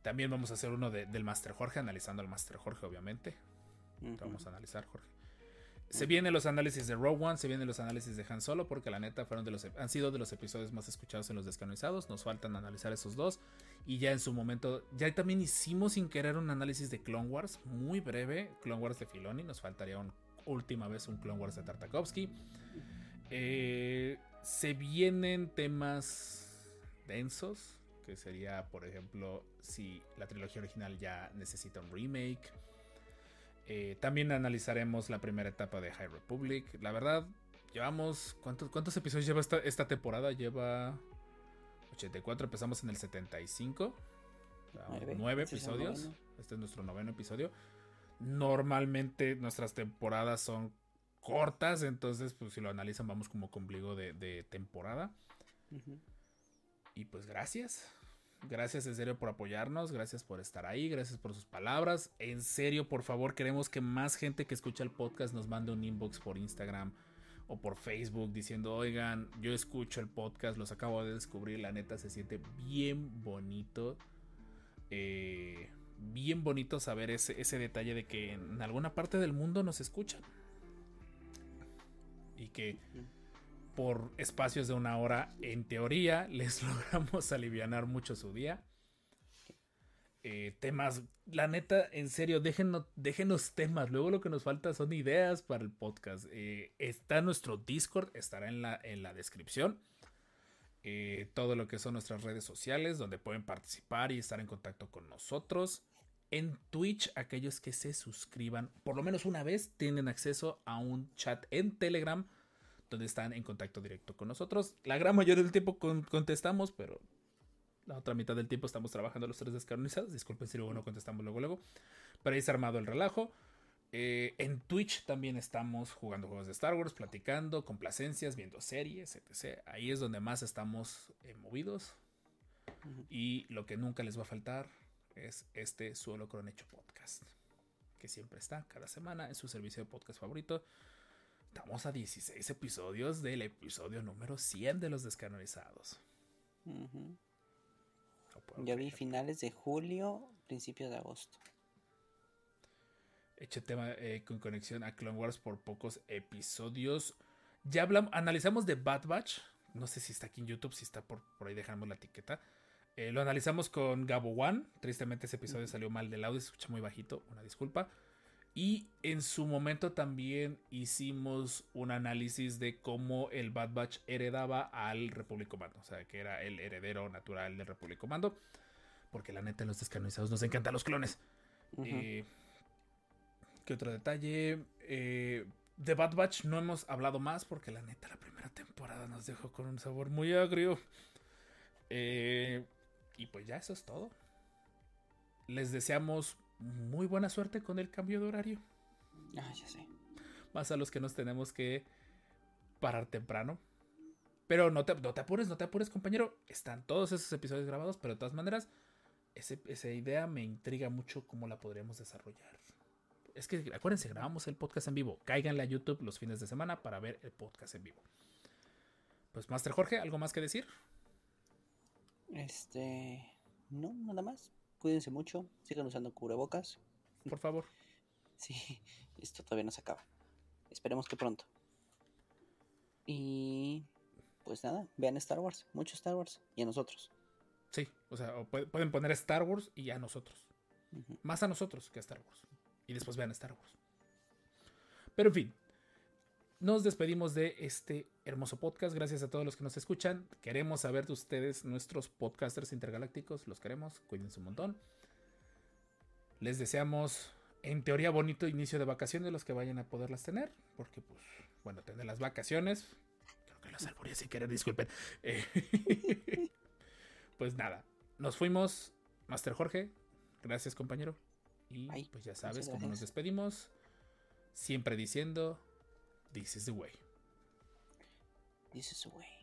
También vamos a hacer uno de- del Master Jorge, analizando al Master Jorge, obviamente. Vamos a analizar, Jorge. Se vienen los análisis de Rogue One, se vienen los análisis de Han Solo, porque la neta fueron de los, han sido de los episodios más escuchados en los descanonizados. Nos faltan analizar esos dos. Y ya en su momento, ya también hicimos sin querer un análisis de Clone Wars, muy breve. Clone Wars de Filoni, nos faltaría un última vez un Clone Wars de Tartakovsky. Eh, se vienen temas densos, que sería, por ejemplo, si la trilogía original ya necesita un remake. Eh, también analizaremos la primera etapa de High Republic. La verdad, llevamos. ¿Cuántos, cuántos episodios lleva esta, esta temporada? Lleva 84, empezamos en el 75. Nueve. Nueve Este es el episodios. noveno. Este es nuestro noveno episodio. Normalmente nuestras temporadas son cortas, entonces pues si lo analizan vamos como con de, de temporada. Y pues gracias. Gracias en serio por apoyarnos, gracias por estar ahí, gracias por sus palabras. En serio, por favor, queremos que más gente que escucha el podcast nos mande un inbox por Instagram o por Facebook diciendo, oigan, yo escucho el podcast, los acabo de descubrir, la neta se siente bien bonito Eh, bien bonito saber ese, ese detalle de que en alguna parte del mundo nos escuchan. Y que por espacios de una hora, en teoría, les logramos aliviar mucho su día. Eh, temas, la neta, en serio, déjenos, déjenos temas. Luego lo que nos falta son ideas para el podcast. Eh, está nuestro Discord, estará en la, en la descripción. Eh, todo lo que son nuestras redes sociales, donde pueden participar y estar en contacto con nosotros. En Twitch, aquellos que se suscriban por lo menos una vez tienen acceso a un chat en Telegram donde están en contacto directo con nosotros. La gran mayoría del tiempo contestamos, pero la otra mitad del tiempo estamos trabajando los tres descanonizados. Disculpen si luego no contestamos luego, luego. Pero ahí se ha armado el relajo. Eh, en Twitch también estamos jugando juegos de Star Wars, platicando, complacencias, viendo series, etc. Ahí es donde más estamos eh, movidos. Y lo que nunca les va a faltar es este Solo Hecho Podcast. Que siempre está cada semana en su servicio de podcast favorito. Estamos a 16 episodios del episodio número 100 de los descanonizados. Ya vi finales de julio, principios de agosto. Eche tema eh, con conexión a Clone Wars por pocos episodios. Ya hablamos, analizamos de Bad Batch. No sé si está aquí en YouTube, si está por, por ahí, dejamos la etiqueta. Eh, lo analizamos con Gabo One. Tristemente ese episodio salió mal del audio, se escucha muy bajito, una disculpa. Y en su momento también hicimos un análisis de cómo el Bad Batch heredaba al Repúblico Mando. O sea, que era el heredero natural del Repúblico Mando. Porque la neta los descanonizados nos encantan los clones. Eh, ¿Qué otro detalle? Eh, de Bad Batch no hemos hablado más porque la neta la primera temporada nos dejó con un sabor muy agrio. Eh, y pues ya eso es todo. Les deseamos muy buena suerte con el cambio de horario. Ah, ya sé. Más a los que nos tenemos que parar temprano. Pero no te, no te apures, no te apures, compañero. Están todos esos episodios grabados, pero de todas maneras, esa idea me intriga mucho cómo la podríamos desarrollar. Es que acuérdense, grabamos el podcast en vivo. Cáiganle a YouTube los fines de semana para ver el podcast en vivo. Pues, Master Jorge, ¿algo más que decir? Este. No, nada más. Cuídense mucho. Sigan usando cubrebocas. Por favor. Sí, esto todavía no se acaba. Esperemos que pronto. Y. Pues nada, vean Star Wars. Mucho Star Wars. Y a nosotros. Sí, o sea, pueden poner Star Wars y a nosotros. Más a nosotros que a Star Wars. Y después vean Star Wars. Pero en fin, nos despedimos de este hermoso podcast. Gracias a todos los que nos escuchan. Queremos saber de ustedes, nuestros podcasters intergalácticos. Los queremos. Cuídense un montón. Les deseamos, en teoría, bonito inicio de vacaciones los que vayan a poderlas tener. Porque, pues, bueno, tener las vacaciones. Creo que los alburía sin querer, disculpen. Eh, pues nada, nos fuimos. Master Jorge, gracias compañero. Y pues ya sabes cómo nos despedimos. Siempre diciendo, This is the way. This is the way.